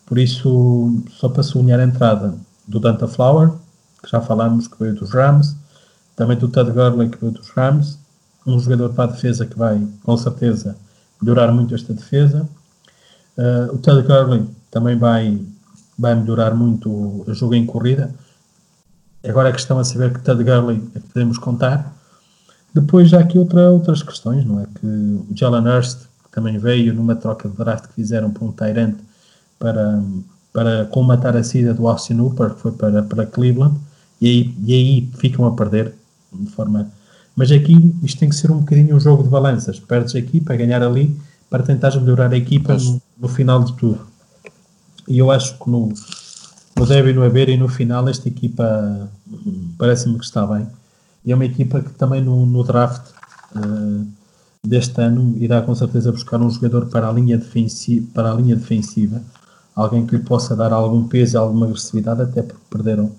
Por isso, só para sublinhar a entrada do Danta Flower, que já falámos que veio dos Rams, também do Ted Gurley, que veio dos Rams, um jogador para a defesa que vai, com certeza, melhorar muito esta defesa. Uh, o Ted Gurley também vai, vai melhorar muito o jogo em corrida. Agora a questão é saber que Ted Gurley é que podemos contar. Depois já aqui outra, outras questões, não é? Que o Jalen Hurst também veio numa troca de draft que fizeram para um Tyrant para, para colmatar a saída do Austin Hooper, que foi para, para Cleveland, e aí, e aí ficam a perder de forma. Mas aqui isto tem que ser um bocadinho um jogo de balanças. Perdes aqui para ganhar ali, para tentar melhorar a equipa no, no final de tudo. E eu acho que no, no deve e no haver e no final esta equipa parece-me que está bem. E é uma equipa que também no, no draft uh, deste ano irá com certeza buscar um jogador para a linha defensiva, para a linha defensiva alguém que lhe possa dar algum peso e alguma agressividade, até porque perderam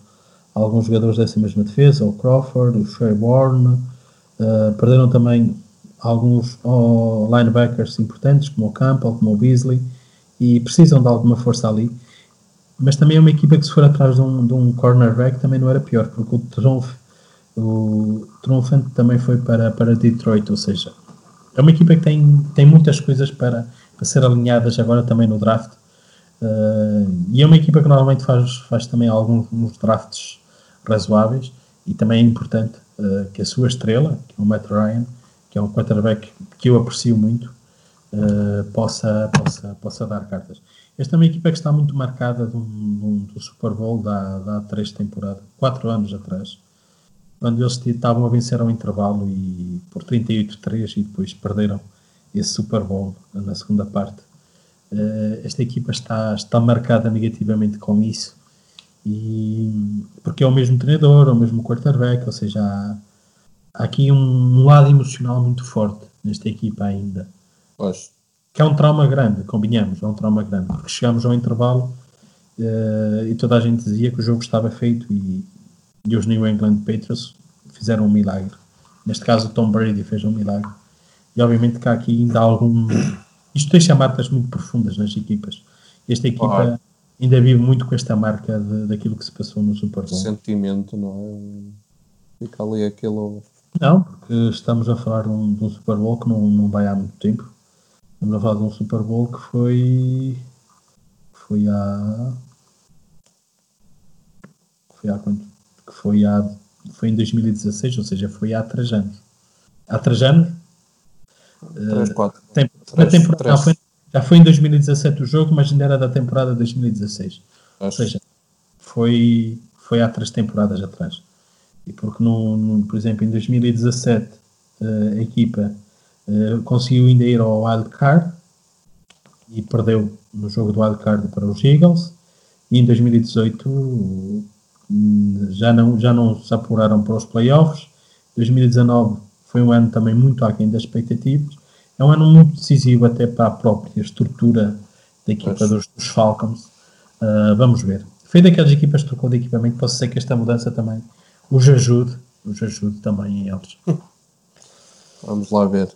alguns jogadores dessa mesma defesa, o Crawford, o Shea Warren, uh, perderam também alguns oh, linebackers importantes, como o Campbell, como o Beasley, e precisam de alguma força ali. Mas também é uma equipa que se for atrás de um, de um cornerback também não era pior, porque o Trump, o Triunfante também foi para, para Detroit, ou seja, é uma equipa que tem, tem muitas coisas para, para ser alinhadas agora também no draft. Uh, e é uma equipa que normalmente faz, faz também alguns drafts razoáveis e também é importante uh, que a sua estrela, que é o Matt Ryan, que é um quarterback que eu aprecio muito, uh, possa, possa, possa dar cartas. Esta é uma equipa que está muito marcada do, do Super Bowl da, da três temporadas, quatro anos atrás, quando eles estavam a vencer ao intervalo e por 38-3 e depois perderam esse Super Bowl na segunda parte. Uh, esta equipa está, está marcada negativamente com isso e porque é o mesmo treinador, é o mesmo quarterback, ou seja, há, há aqui um, um, lado emocional muito forte nesta equipa ainda. Pois. Que é um trauma grande, combinamos, é um trauma grande, porque chegamos ao intervalo uh, e toda a gente dizia que o jogo estava feito e, e os New England Patriots fizeram um milagre. Neste caso, o Tom Brady fez um milagre. E obviamente que há aqui ainda algum. Isto deixa marcas muito profundas nas equipas. Esta equipa ainda vive muito com esta marca de, daquilo que se passou no Super Bowl. Sentimento, não é? Fica ali aquilo. Não, porque estamos a falar de um, de um Super Bowl que não, não vai há muito tempo. Estamos a falar de um Super Bowl que foi. Foi há. Foi há quanto? Que foi há. Foi em 2016, ou seja, foi há 3 anos. Há 3 anos? 3, 4. Uh, tempo, 3, temporada, 3. Não, foi, já foi em 2017 o jogo, mas ainda era da temporada 2016. Acho. Ou seja, foi, foi há três temporadas atrás. E porque, no, no por exemplo, em 2017 uh, a equipa uh, conseguiu ainda ir ao wild card e perdeu no jogo do wild card para os Eagles. E em 2018 uh, já não, já não se apuraram para os playoffs. 2019 foi um ano também muito aquém das expectativas é um ano muito decisivo até para a própria estrutura da equipa dos, dos, Falcons. Uh, vamos ver. Foi daquelas equipas que trocou de equipamento, posso ser que esta mudança também os ajude, os ajude também em eles. Vamos lá ver.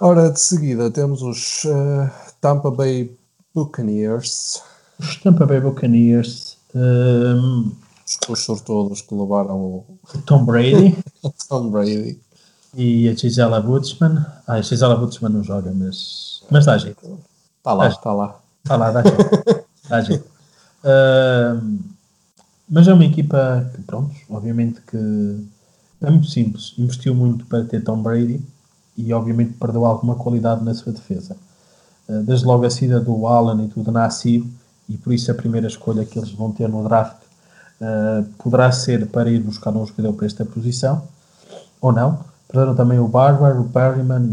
Ora, de seguida temos os uh, Tampa Bay Buccaneers. Os Tampa Bay Buccaneers. Um, os sortudos que levaram o Tom Brady. Tom Brady. E a Gisela Butzman. Ah, a Gisela Butzman não joga, mas, mas dá jeito. Está lá, está lá. Está lá, dá jeito. dá jeito. Uh, mas é uma equipa que, pronto, obviamente que é muito simples. Investiu muito para ter Tom Brady e, obviamente, perdeu alguma qualidade na sua defesa. Uh, desde logo a saída do Allen e do Nassib, e por isso a primeira escolha que eles vão ter no draft uh, poderá ser para ir buscar um jogador para esta posição, ou não. Perderam também o Barber, o Perryman,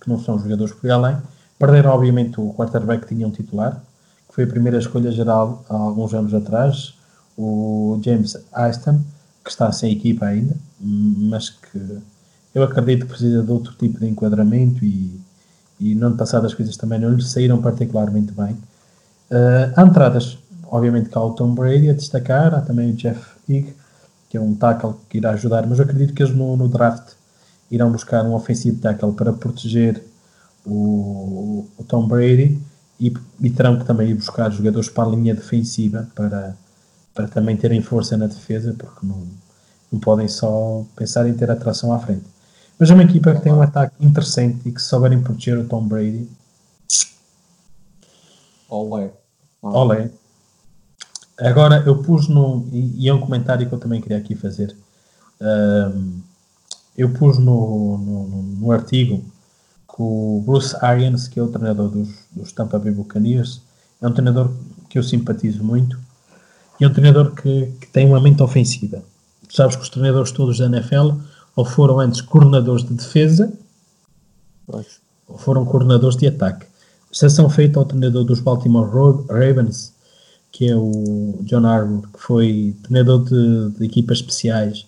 que não são jogadores por além. Perderam, obviamente, o quarterback que tinham um titular, que foi a primeira escolha geral há alguns anos atrás, o James Aston, que está sem equipa ainda, mas que eu acredito que precisa de outro tipo de enquadramento e, e no ano passado as coisas também não lhe saíram particularmente bem. Uh, há entradas, obviamente, cá o Tom Brady a destacar, há também o Jeff Higg, que é um tackle que irá ajudar, mas eu acredito que eles no, no draft irão buscar um offensive tackle para proteger o, o Tom Brady e, e, terão que também ir buscar jogadores para a linha defensiva para, para também terem força na defesa, porque não, não podem só pensar em ter atração à frente. Mas é uma equipa que tem um ataque interessante e que se souberem proteger o Tom Brady. Olé. Olé. Agora, eu pus no. E, é um comentário que eu também queria aqui fazer. Um, eu pus no, no, no, artigo que o Bruce Arians, que é o treinador dos, dos Tampa Bay Buccaneers, é um treinador que eu simpatizo muito e é um treinador que, que tem uma mente ofensiva. Tu sabes que os treinadores todos da NFL ou foram antes coordenadores de defesa ou foram coordenadores de ataque. Exceção feita ao treinador dos Baltimore Ravens, que é o John Harbaugh, que foi treinador de, de equipas especiais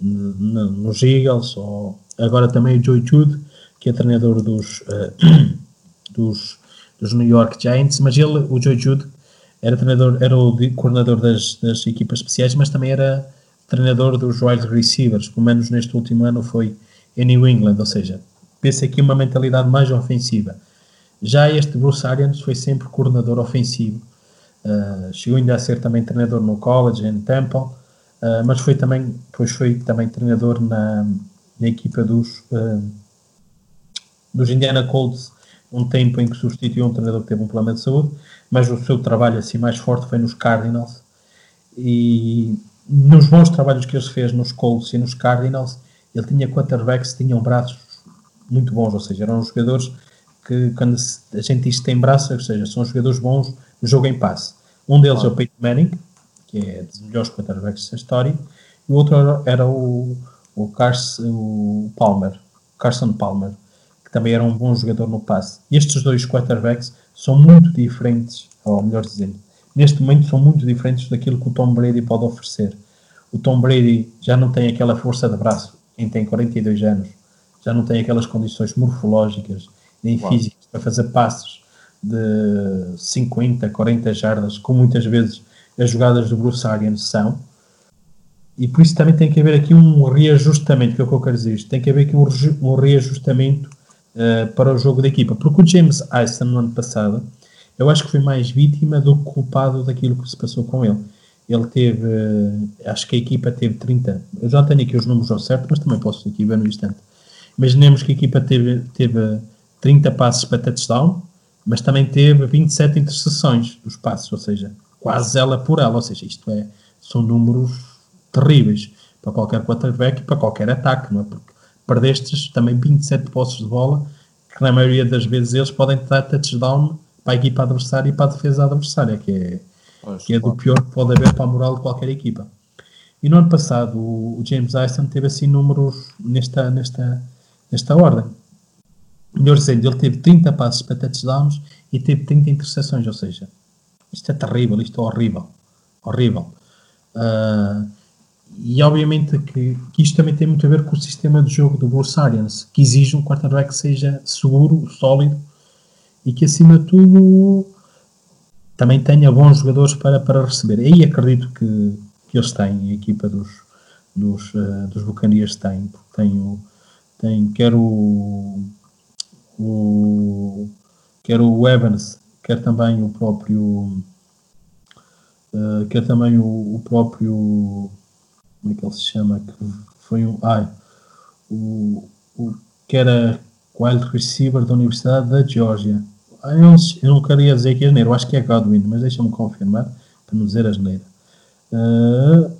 nos Eagles, ou agora também o Joe Jude, que é treinador dos, uh, dos, dos, New York Giants, mas ele, o Joe Jude, era treinador, era o coordenador das, das equipas especiais, mas também era treinador dos wide receivers, pelo menos neste último ano foi em New England, ou seja, pensa aqui uma mentalidade mais ofensiva. Já este Bruce Arians foi sempre coordenador ofensivo, uh, chegou ainda a ser também treinador no college, em Temple, uh, mas foi também, depois foi também treinador na, na equipa dos, uh, dos Indiana Colts, um tempo em que substituiu um treinador que teve um problema de saúde, mas o seu trabalho assim mais forte foi nos Cardinals. E nos bons trabalhos que ele fez nos Colts e nos Cardinals, ele tinha quarterbacks que tinham braços muito bons, ou seja, eram jogadores que quando a gente diz que tem braços, ou seja, são jogadores bons jogo em passe. Um deles claro. é o Peyton Manning, que é dos melhores quarterbacks da história, e o outro era o, o, Carson, o Palmer, Carson Palmer, que também era um bom jogador no passe. E estes dois quarterbacks são muito diferentes, ou melhor dizendo, neste momento são muito diferentes daquilo que o Tom Brady pode oferecer. O Tom Brady já não tem aquela força de braço, quem tem 42 anos, já não tem aquelas condições morfológicas nem Uau. físicas para fazer passos de 50, 40 jardas, como muitas vezes as jogadas do Bruce Arians são. E por isso também tem que haver aqui um reajustamento, que é o que eu quero dizer tem que haver aqui um, reajustamento uh, para o jogo da equipa. Porque o James Eisen no ano passado eu acho que foi mais vítima do que culpado daquilo que se passou com ele. Ele teve, eh, acho que a equipa teve 30, eu já tenho aqui os números ao certo, mas também posso aqui ver no instante. Imaginemos que a equipa teve, teve 30 passos para touchdown, mas também teve 27 interseções dos passos, ou seja, quase ela por ela, ou seja, isto é, são números terríveis para qualquer quarterback e para qualquer ataque, não é? Porque perdestes também 27 postos de bola, que na maioria das vezes eles podem dar touchdown para a equipa adversária e para a defesa adversária, que é, que é do pior que pode haver para a moral de qualquer equipa. E no ano passado o, James Eisen teve assim números nesta, nesta, nesta ordem. Melhor dizendo, ele teve 30 passos para touchdowns e teve 30 interseções, ou seja, isto é terrível, isto é horrível. Horrível. Uh, e obviamente que, que, isto também tem muito a ver com o sistema de jogo do Bruce Arians, que exige um quarterback que seja seguro, sólido e que acima de tudo também tenha bons jogadores para, para receber. Aí acredito que, que eles têm, a equipa dos, dos, uh, dos Bucanias tem, tem, o, tem quer o, o quer o Evans, quer também o próprio uh, quer também o, o, próprio como é que ele se chama que foi um ai, o, o que era wild receiver da Universidade da Geórgia eu não, eu não queria dizer que é eu acho que é Godwin, mas deixa-me confirmar para não dizer asneira. Uh,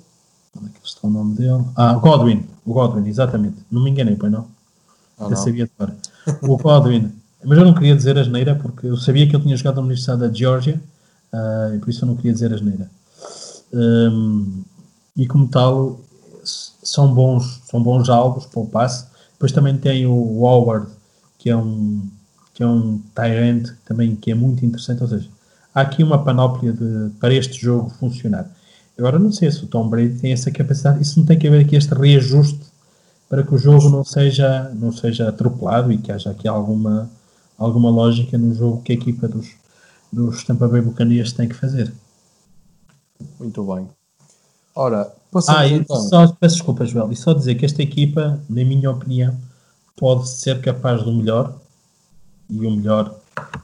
onde é que está o nome dele? Ah, Godwin, o Godwin, exatamente. Não me enganei, pois não? Oh, não. sabia de fora. O Godwin, mas eu não queria dizer asneira porque eu sabia que ele tinha jogado na Universidade da Georgia uh, e por isso eu não queria dizer asneira. Um, e como tal, são bons, são bons alvos para o passe. Depois também tem o Howard, que é um que é um Tyrant também que é muito interessante. Ou seja, há aqui uma panóplia de, para este jogo funcionar. Agora, não sei se o Tom Brady tem essa capacidade. Isso não tem que haver aqui este reajuste para que o jogo não seja, não seja atropelado e que haja aqui alguma, alguma lógica no jogo que a equipa dos, dos Tampa Bay Buccaneers tem que fazer. Muito bem. Ora, ah, então. só, peço desculpa, Joel, e só dizer que esta equipa, na minha opinião, pode ser capaz do melhor, e o melhor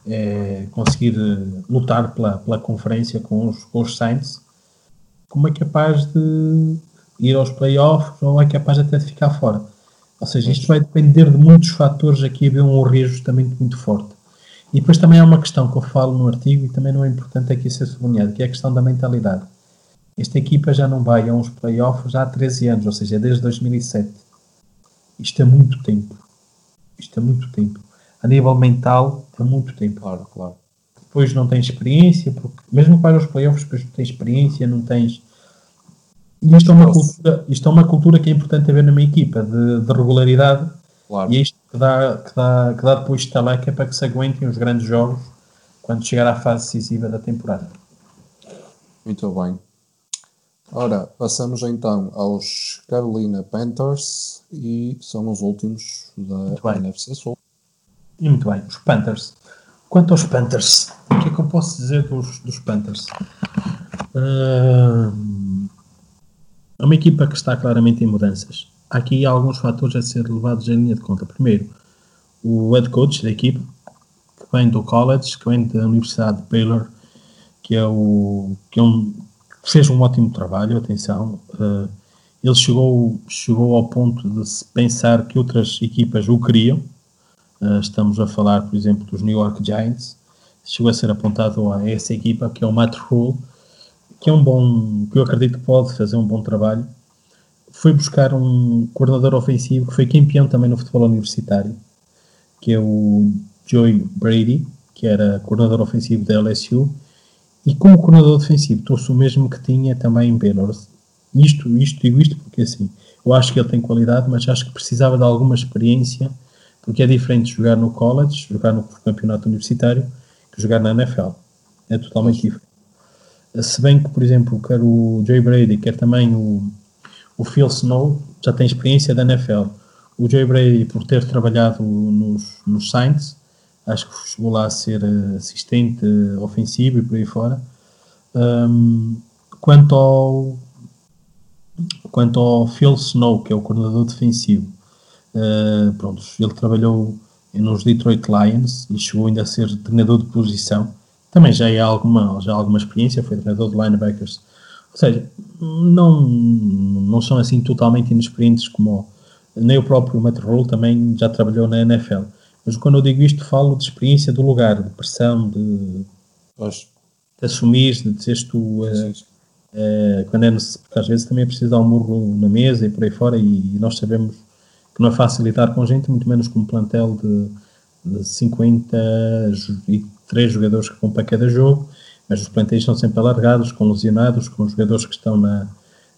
é conseguir eh, lutar pela, pela conferência com os, com os Saints, como é capaz de ir aos playoffs ou é capaz até de ficar fora. Ou seja, isto vai depender de muitos fatores, aqui haver um reajustamento muito forte. E depois também há uma questão que eu falo no artigo e também não é importante aqui ser sublinhado, que é a questão da mentalidade. Esta equipa já não vai a uns playoffs há 13 anos, ou seja, desde 2007. Isto é muito tempo. Isto é muito tempo a nível mental há muito tempo. Claro, claro. Depois não tens experiência, porque mesmo que vais aos playoffs, depois não tens experiência, não tens. E isto é uma, cultura, isto é uma cultura que é importante haver numa equipa, de, de regularidade. Claro. E é isto que dá, que, dá, que dá depois estaleca para que se aguentem os grandes jogos quando chegar à fase decisiva da temporada. Muito bem. Ora, passamos então aos Carolina Panthers e são os últimos da NFC Sul. E muito bem, os Panthers. Quanto aos Panthers, o que é que eu posso dizer dos, dos Panthers? Uh, é uma equipa que está claramente em mudanças. Há aqui alguns fatores a ser levados em linha de conta. Primeiro, o head coach da equipa, que vem do college, que vem da Universidade de Baylor, que é o que é um, fez um ótimo trabalho, atenção. Uh, ele chegou, chegou ao ponto de se pensar que outras equipas o queriam. Uh, estamos a falar, por exemplo, dos New York Giants. Chegou a ser apontado a essa equipa, que é o Matt Rule, que é um bom, que eu acredito que pode fazer um bom trabalho. Foi buscar um coordenador ofensivo que foi campeão também no futebol universitário, que é o Joey Brady, que era coordenador ofensivo da LSU, e como coordenador defensivo trouxe o mesmo que tinha também em Baylor. Isto, isto, digo isto porque assim, eu acho que ele tem qualidade, mas acho que precisava de alguma experiência, porque é diferente jogar no college, jogar no campeonato universitário, que jogar na NFL. É totalmente diferente. Se bem que, por exemplo, quer o Jay Brady, quer também o, o Phil Snow, já tem experiência da NFL. O Jay Brady, por ter trabalhado nos, nos Saints, acho que chegou lá a ser eh, assistente ofensivo e por aí fora. Um, quanto ao quanto ao Phil Snow, que é o coordenador defensivo, uh, pronto, ele trabalhou nos Detroit Lions e chegou ainda a ser treinador de posição. Também já é alguma, já alguma experiência, foi treinador de linebackers. Ou seja, não, não são assim totalmente inexperientes como nem o próprio Matt Rule também já trabalhou na NFL. Mas quando eu digo isto, falo de experiência do lugar, de pressão, de, de assumir, de dizeres tu. Uh, uh, quando é porque às vezes também é preciso dar um murro na mesa e por aí fora, e, e nós sabemos que não é fácil lidar com gente, muito menos com um plantel de, de 53 jogadores que vão para cada jogo, mas os plantéis são sempre alargados, com lesionados, com jogadores que estão na,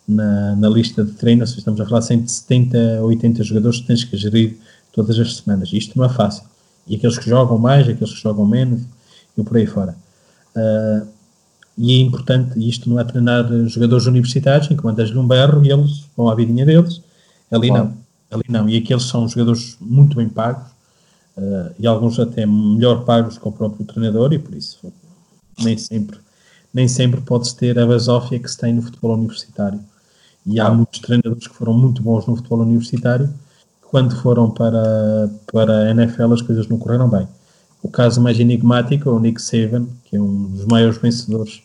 na, na lista de treino, seja, estamos a falar de 170 ou 80 jogadores que tens que gerir todas as semanas. Isto não é fácil. E aqueles que jogam mais, aqueles que jogam menos, e por aí fora. Uh, e é importante, isto não é treinar jogadores universitários em que mandas-lhe um berro e eles vão à vidinha deles. Ali não. Ali não. E aqueles são jogadores muito bem pagos uh, e alguns até melhor pagos que o próprio treinador e por isso nem sempre, nem sempre podes ter a basófia que se tem no futebol universitário. E há muitos treinadores que foram muito bons no futebol universitário quando foram para, para a NFL as coisas não correram bem. O caso mais enigmático é o Nick Saban, que é um dos maiores vencedores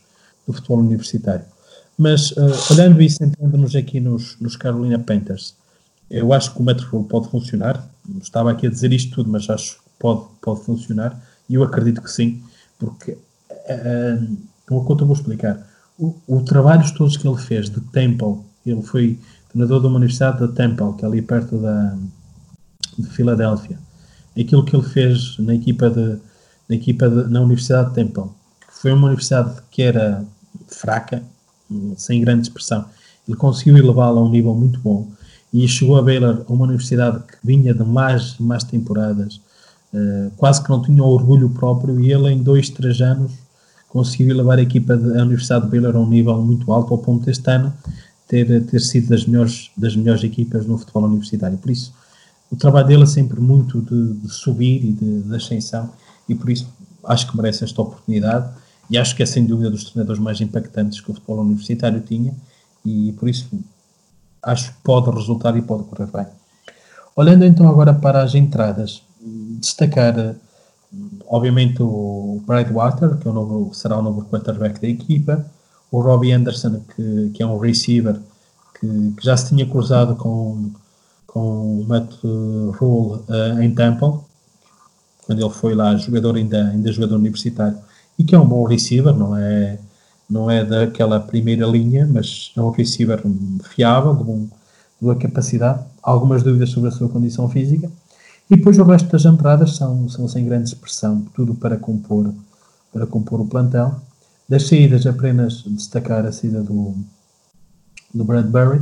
do futebol universitário. Mas, uh, olhando isso, entrando-nos aqui nos, nos Carolina Panthers, eu acho que o Matt pode funcionar. Estava aqui a dizer isto tudo, mas acho que pode, pode funcionar. E eu acredito que sim, porque, uh, uma conta vou explicar. O, o trabalho todos que ele fez de Temple, ele foi treinador de uma universidade da Temple, que é ali perto da, de Filadélfia. Aquilo que ele fez na equipa, de, na, equipa de, na Universidade de Temple, que foi uma universidade que era fraca, sem grande expressão, ele conseguiu elevá-la a um nível muito bom e chegou a Baylor, uma universidade que vinha de mais mais temporadas, uh, quase que não tinha orgulho próprio, e ele em dois, três anos conseguiu elevar a equipa da Universidade de Baylor a um nível muito alto, ao ponto deste ano ter, ter sido das melhores, das melhores equipas no futebol universitário. Por isso, o trabalho dele é sempre muito de, de subir e de, de, ascensão, e por isso acho que merece esta oportunidade. E acho que é sem dúvida dos treinadores mais impactantes que o futebol universitário tinha, e por isso acho que pode resultar e pode correr bem. Olhando então agora para as entradas, destacar obviamente o Water, que é o novo, será o novo quarterback da equipa, o Robbie Anderson, que, que é um receiver que, que já se tinha cruzado com com o Matt Rule uh, em Temple, quando ele foi lá jogador ainda, ainda jogador universitário, e que é um bom receiver, não é, não é daquela primeira linha, mas é um receiver fiável, de, bom, de boa capacidade, algumas dúvidas sobre a sua condição física, e depois o resto das entradas são, são sem grande expressão, tudo para compor, para compor o plantel. Das saídas, apenas destacar a saída do, do Bradbury,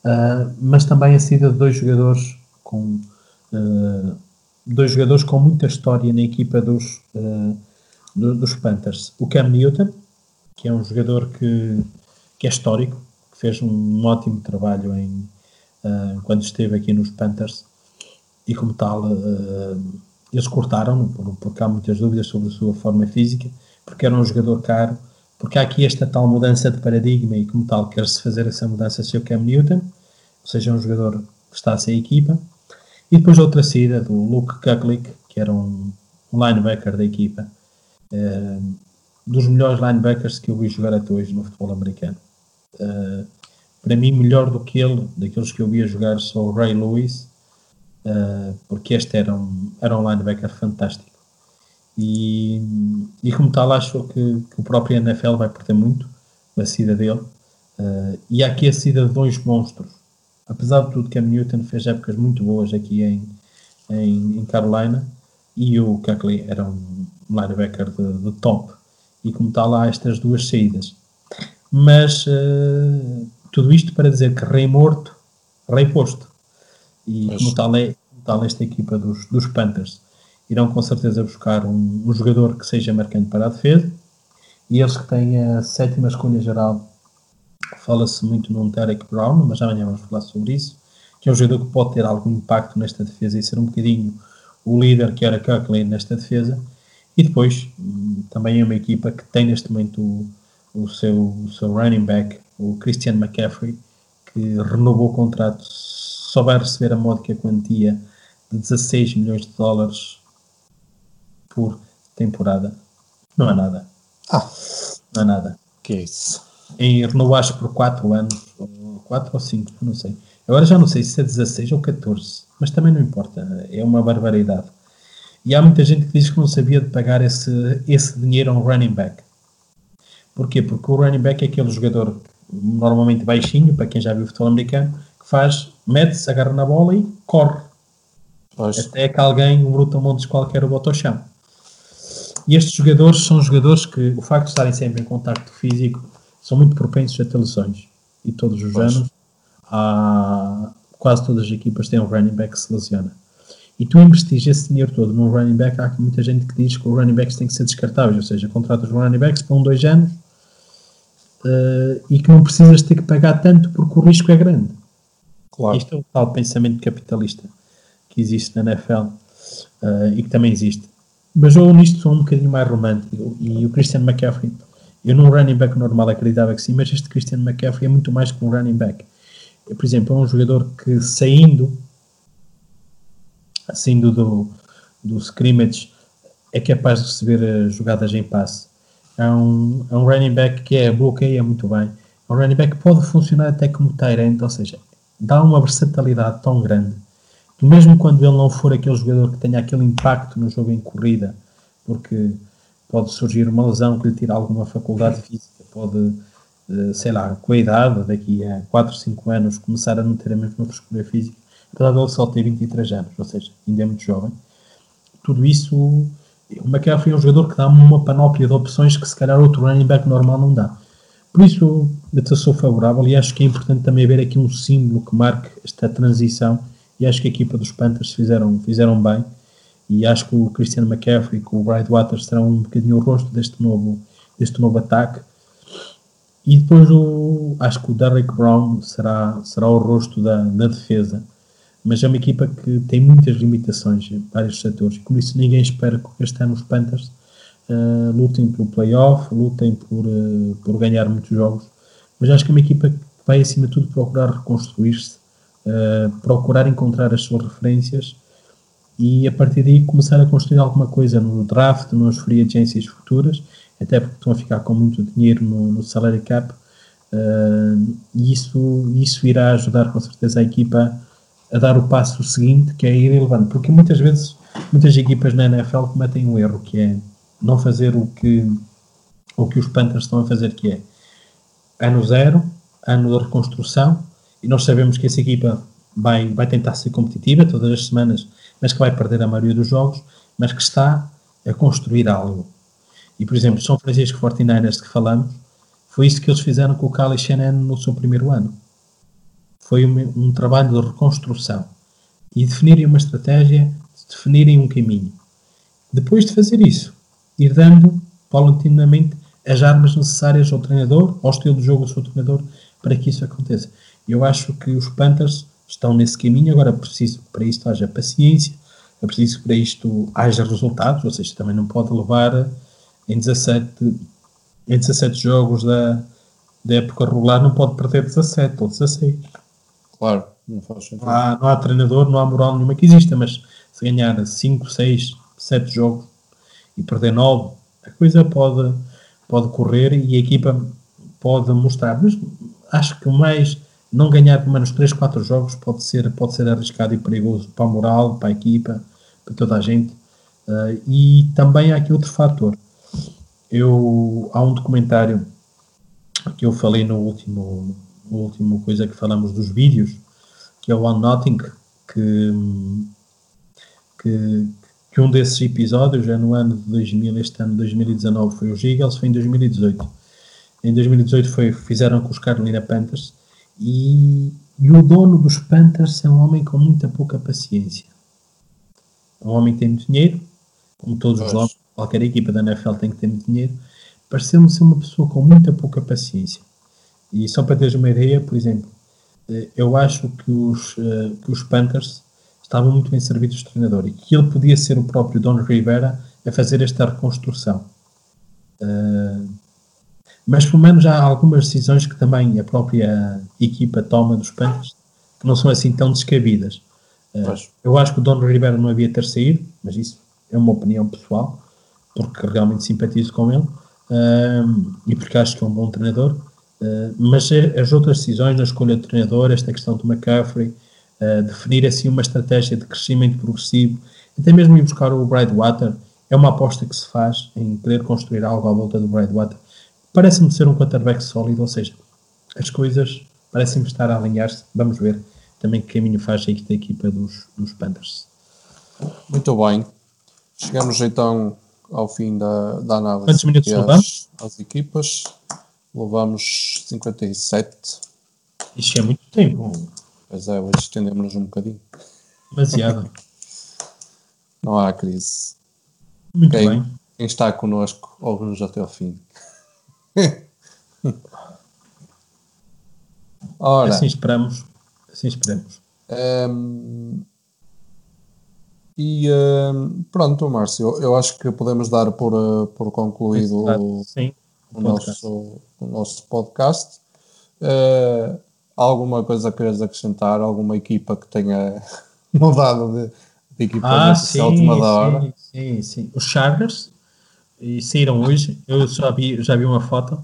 Uh, mas também a saída de dois jogadores com uh, dois jogadores com muita história na equipa dos, uh, do, dos Panthers. O Cam Newton, que é um jogador que, que é histórico, que fez um ótimo trabalho em, uh, quando esteve aqui nos Panthers. E como tal uh, eles cortaram por, porque há muitas dúvidas sobre a sua forma física porque era um jogador caro porque há aqui esta tal mudança de paradigma e como tal quer-se fazer essa mudança se o Cam Newton ou seja, um jogador que está a ser equipa. E depois outra saída do Luke Kuklik que era um linebacker da equipa uh, dos melhores linebackers que eu vi jogar até hoje no futebol americano uh, para mim melhor do que ele, daqueles que eu via jogar só o Ray Lewis, uh, porque este era um, era um linebacker fantástico. E, e como tal, acho que, que o próprio NFL vai perder muito a saída dele. Uh, e há aqui a saída de dois monstros. Apesar de tudo, Cam Newton fez épocas muito boas aqui em, em, em Carolina e o Kuckley era um linebacker de, de top. E como tal, há estas duas saídas. Mas uh, tudo isto para dizer que rei morto, rei posto. E Mas... como tal é tal esta equipa dos, dos Panthers. Irão com certeza buscar um, um jogador que seja marcante para a defesa. E eles que têm a sétima escolha geral, fala-se muito num Tarek Brown, mas amanhã vamos falar sobre isso, que é um jogador que pode ter algum impacto nesta defesa e ser um bocadinho o líder que era Kuckley nesta defesa. E depois, também é uma equipa que tem neste momento o, o seu, o seu running back, o Christian McCaffrey, que renovou o contrato, só vai receber a módica quantia de 16 milhões de dólares por temporada. Não é nada. Ah. Não é nada. Que é isso? Em renovou acho por 4 anos, 4 ou 5, não sei. Agora já não sei se é 16 ou 14, mas também não importa, é uma barbaridade. E há muita gente que diz que não sabia de pagar esse, esse dinheiro a um running back. Porquê? Porque o running back é aquele jogador normalmente baixinho, para quem já viu futebol americano, que faz, mete-se, agarra na bola e corre. Pois. Até que alguém, um brutamontes qualquer, o bota ao chão. E estes jogadores são jogadores que, o facto de estarem sempre em contacto físico, são muito propensos a ter lesões. E todos os pois. anos, há, quase todas as equipas têm um running back que se lesiona. E tu investiges esse dinheiro todo num running back, há muita gente que diz que os running backs têm que ser descartáveis, ou seja, contratas running backs para um, dois anos, uh, e que não precisas ter que pagar tanto porque o risco é grande. Claro. Isto é o tal pensamento capitalista que existe na NFL uh, eh, e que também existe. Mas eu nisto sou um bocadinho mais romântico e o Christian McCaffrey, eu num running back normal acreditava que sim, mas este Christian McCaffrey é muito mais que um running back. Eu, por exemplo, é um jogador que saindo, saindo do, do scrimmage é capaz de receber eh, jogadas em passe é um, é um running back que é, bloqueia muito bem. É um running back que pode funcionar até como Tyrant, ou seja, dá uma versatilidade tão grande que mesmo quando ele não for aquele jogador que tenha aquele impacto no jogo em corrida, porque pode surgir uma lesão que lhe tira alguma faculdade física, pode, eh, sei lá, com a idade, daqui a 4, 5 anos, começar a não ter a mesma frescura física, apesar de ele só ter 23 anos, ou seja, ainda é muito jovem. Tudo isso o McCaffrey é um jogador que dá uma panóplia de opções que se calhar outro running back normal não dá. Por isso, eu sou favorável e acho que é importante também haver aqui um símbolo que marque esta transição e acho que a equipa dos Panthers fizeram, fizeram bem e acho que o Christian McCaffrey e o Bright Waters serão um bocadinho o rosto deste novo, deste novo ataque e depois o, acho que o Derrick Brown será, será o rosto da, da defesa mas é uma equipa que tem muitas limitações em vários setores, por isso ninguém espera que este ano os Panthers uh, lutem pelo playoff, lutem por, uh, por ganhar muitos jogos, mas acho que é uma equipa que vai acima de tudo procurar reconstruir-se, uh, procurar encontrar as suas referências e a partir daí começar a construir alguma coisa no draft, nas free agencies futuras, até porque estão a ficar com muito dinheiro no, no salary cap, e isso, isso irá ajudar com certeza a equipa a dar o passo seguinte, que é ir elevando. Porque muitas vezes, muitas equipas na NFL cometem um erro, que é não fazer o que, o que os Panthers estão a fazer, que é ano zero, ano de reconstrução, e nós sabemos que essa equipa vai, vai tentar ser competitiva todas as semanas, mas que vai perder a maioria dos jogos, mas que está a construir algo. E, por exemplo, São Francisco 49ers que falamos, foi isso que eles fizeram com o Kyle Shannon no seu primeiro ano foi um, um trabalho de reconstrução e definirem uma estratégia, definirem um caminho. Depois de fazer isso, ir dando paulatinamente as armas necessárias ao treinador, ao estilo de jogo do seu treinador, para que isso aconteça. Eu acho que os Panthers estão nesse caminho, agora preciso que para isto haja paciência, é preciso que para isto haja resultados, ou seja, também não pode levar em 17, em 17 jogos da, da época regular, não pode perder 17 ou 16. Claro, não faz sentido. Não há, não há treinador, não há moral nenhuma que exista, mas se ganhar 5, 6, 7 jogos e perder 9, a coisa pode, pode correr e a equipa pode mostrar. Mas acho que mais não ganhar pelo menos 3, 4 jogos pode ser, pode ser arriscado e perigoso para a moral, para a equipa, para toda a gente. Uh, e também há aqui outro fator. Eu, há um documentário que eu falei no último, no último coisa que falamos dos vídeos, que é o One Nothing, que, que, que um desses episódios é no ano de 2000, este ano 2019 foi os Eagles, foi em 2018. Em 2018 foi, fizeram com os Carolina Panthers e, e o dono dos Panthers é um homem com muita pouca paciência. É um homem que tem muito dinheiro, como todos os homens, qualquer equipa da NFL tem que ter muito dinheiro. Pareceu-me ser uma pessoa com muita pouca paciência. E só para teres uma ideia, por exemplo, eh, eu acho que os, eh, que os Panthers estavam muito bem servidos de treinador e que ele podia ser o próprio Don Rivera a fazer esta reconstrução. Uh, mas pelo menos há algumas decisões que também a própria equipa toma dos Panthers que não são assim tão descabidas. Eu acho que o Dono Ribeiro não havia ter saído, mas isso é uma opinião pessoal, porque realmente simpatizo com ele e porque acho que é um bom treinador. Uh, mas as outras decisões na escolha de treinador, esta questão do McCaffrey, definir assim uma estratégia de crescimento progressivo, até mesmo ir buscar o Water, é uma aposta que se faz em querer construir algo à volta do Water parece-me ser um quarterback sólido, ou seja, as coisas parecem-me estar a alinhar-se. Vamos ver também que caminho faz a equipa dos, dos Panthers. Muito bem. Chegamos então ao fim da, da análise. Quantos minutos levamos? As equipas. Levamos 57. Isto é muito tempo. Pois é, hoje estendemos-nos um bocadinho. Demasiado. Não há crise. Muito quem, bem. Quem está connosco, ouve-nos até ao fim. Ora, assim esperamos. Assim esperamos. Um, e um, pronto, Márcio, eu, eu, acho que podemos dar por, uh, por concluído Sim, o, nosso, o nosso podcast. Uh, alguma coisa queres acrescentar? Alguma equipa que tenha mudado de, de equipa ah, nessa última da hora? Sim, sim, sim. Os Chargers e saíram hoje. Eu já vi, já vi uma foto.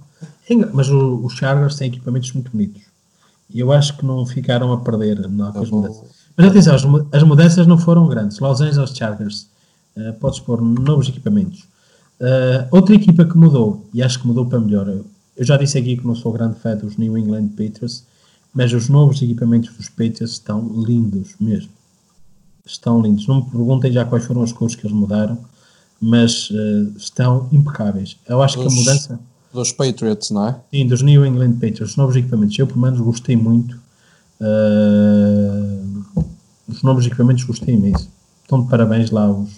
Mas os Chargers têm equipamentos muito bonitos. E eu acho que não ficaram a perder não, com as mudanças. Mas atenção, as, as mudanças não foram grandes. Los Angeles Chargers, uh, podes pôr novos equipamentos. Uh, outra equipa que mudou, e acho que mudou para melhor, eu, eu já disse aqui que não sou grande fã dos New England Patriots, mas os novos equipamentos dos Patriots estão lindos mesmo. Estão lindos. Não me perguntem já quais foram as cores que eles mudaram, mas uh, estão impecáveis. Eu acho que a mudança. Dos Patriots, não é? Sim, dos New England Patriots, os novos equipamentos. Eu, pelo menos, gostei muito. Uh, os novos equipamentos gostei imenso. Estão de parabéns lá os,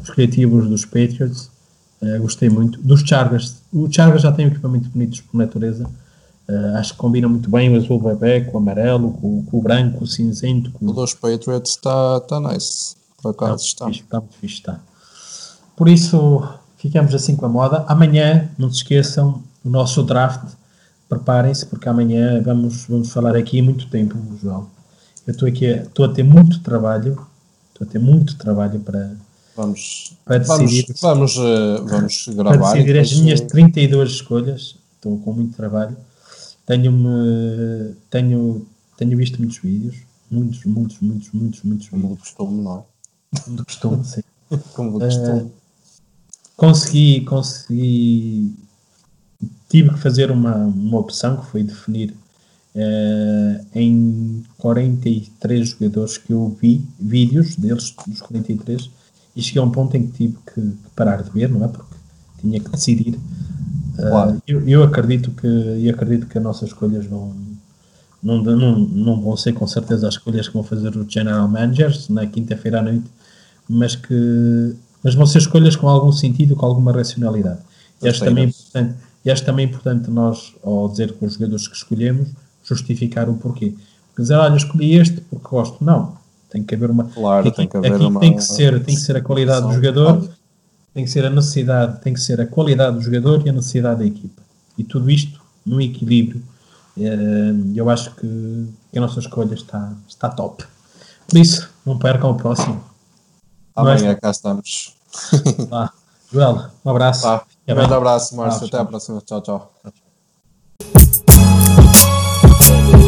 os criativos dos Patriots. Uh, gostei muito. Dos Chargers. O Chargers já tem equipamentos bonitos por natureza. Uh, acho que combina muito bem o azul bebê com o amarelo, com, com o branco, com o cinzento. Com... O dos Patriots está tá nice. Por acaso está. Está, está muito fixe, está. Por isso, ficamos assim com a moda. Amanhã, não se esqueçam, o nosso draft. Preparem-se, porque amanhã vamos, vamos falar aqui muito tempo, João. Eu estou aqui, estou a ter muito trabalho, estou a ter muito trabalho para, vamos, para decidir. Vamos, vamos, uh, vamos gravar. Para decidir as minhas 32 escolhas, estou com muito trabalho. Tenho-me, tenho, tenho visto muitos vídeos, muitos, muitos, muitos, muitos, muitos vídeos. Como costume, não é? Como costume, sim. Como costume. Uh, consegui, consegui, tive que fazer uma, uma opção que foi definir uh, em 43 jogadores que eu vi, vídeos deles, dos 43, e cheguei a um ponto em que tive que, que parar de ver, não é? Porque tinha que decidir. Uh, claro. eu, eu, acredito que eu acredito que as nossas escolhas vão não, não, não vão ser com certeza as escolhas que vão fazer os general managers na quinta-feira à noite, mas que mas vão ser escolhas com algum sentido, com alguma racionalidade. E acho, também importante, e acho também importante nós, ao dizer que os jogadores que escolhemos, justificar o porquê. Quer dizer, olha, escolhi este porque gosto. Não. Tem que haver uma. Claro, aqui, tem que haver aqui uma. Tem que, ser, tem que ser a qualidade do jogador, tem que ser a necessidade, tem que ser a qualidade do jogador e a necessidade da equipa. E tudo isto num equilíbrio. Eh, eu acho que, que a nossa escolha está, está top. Por isso, não percam o próximo. Tá Amanhã é, cá estamos. Tá. Joel, um abraço. Um grande abraço, Márcio. Até a próxima. tchau. tchau. tchau.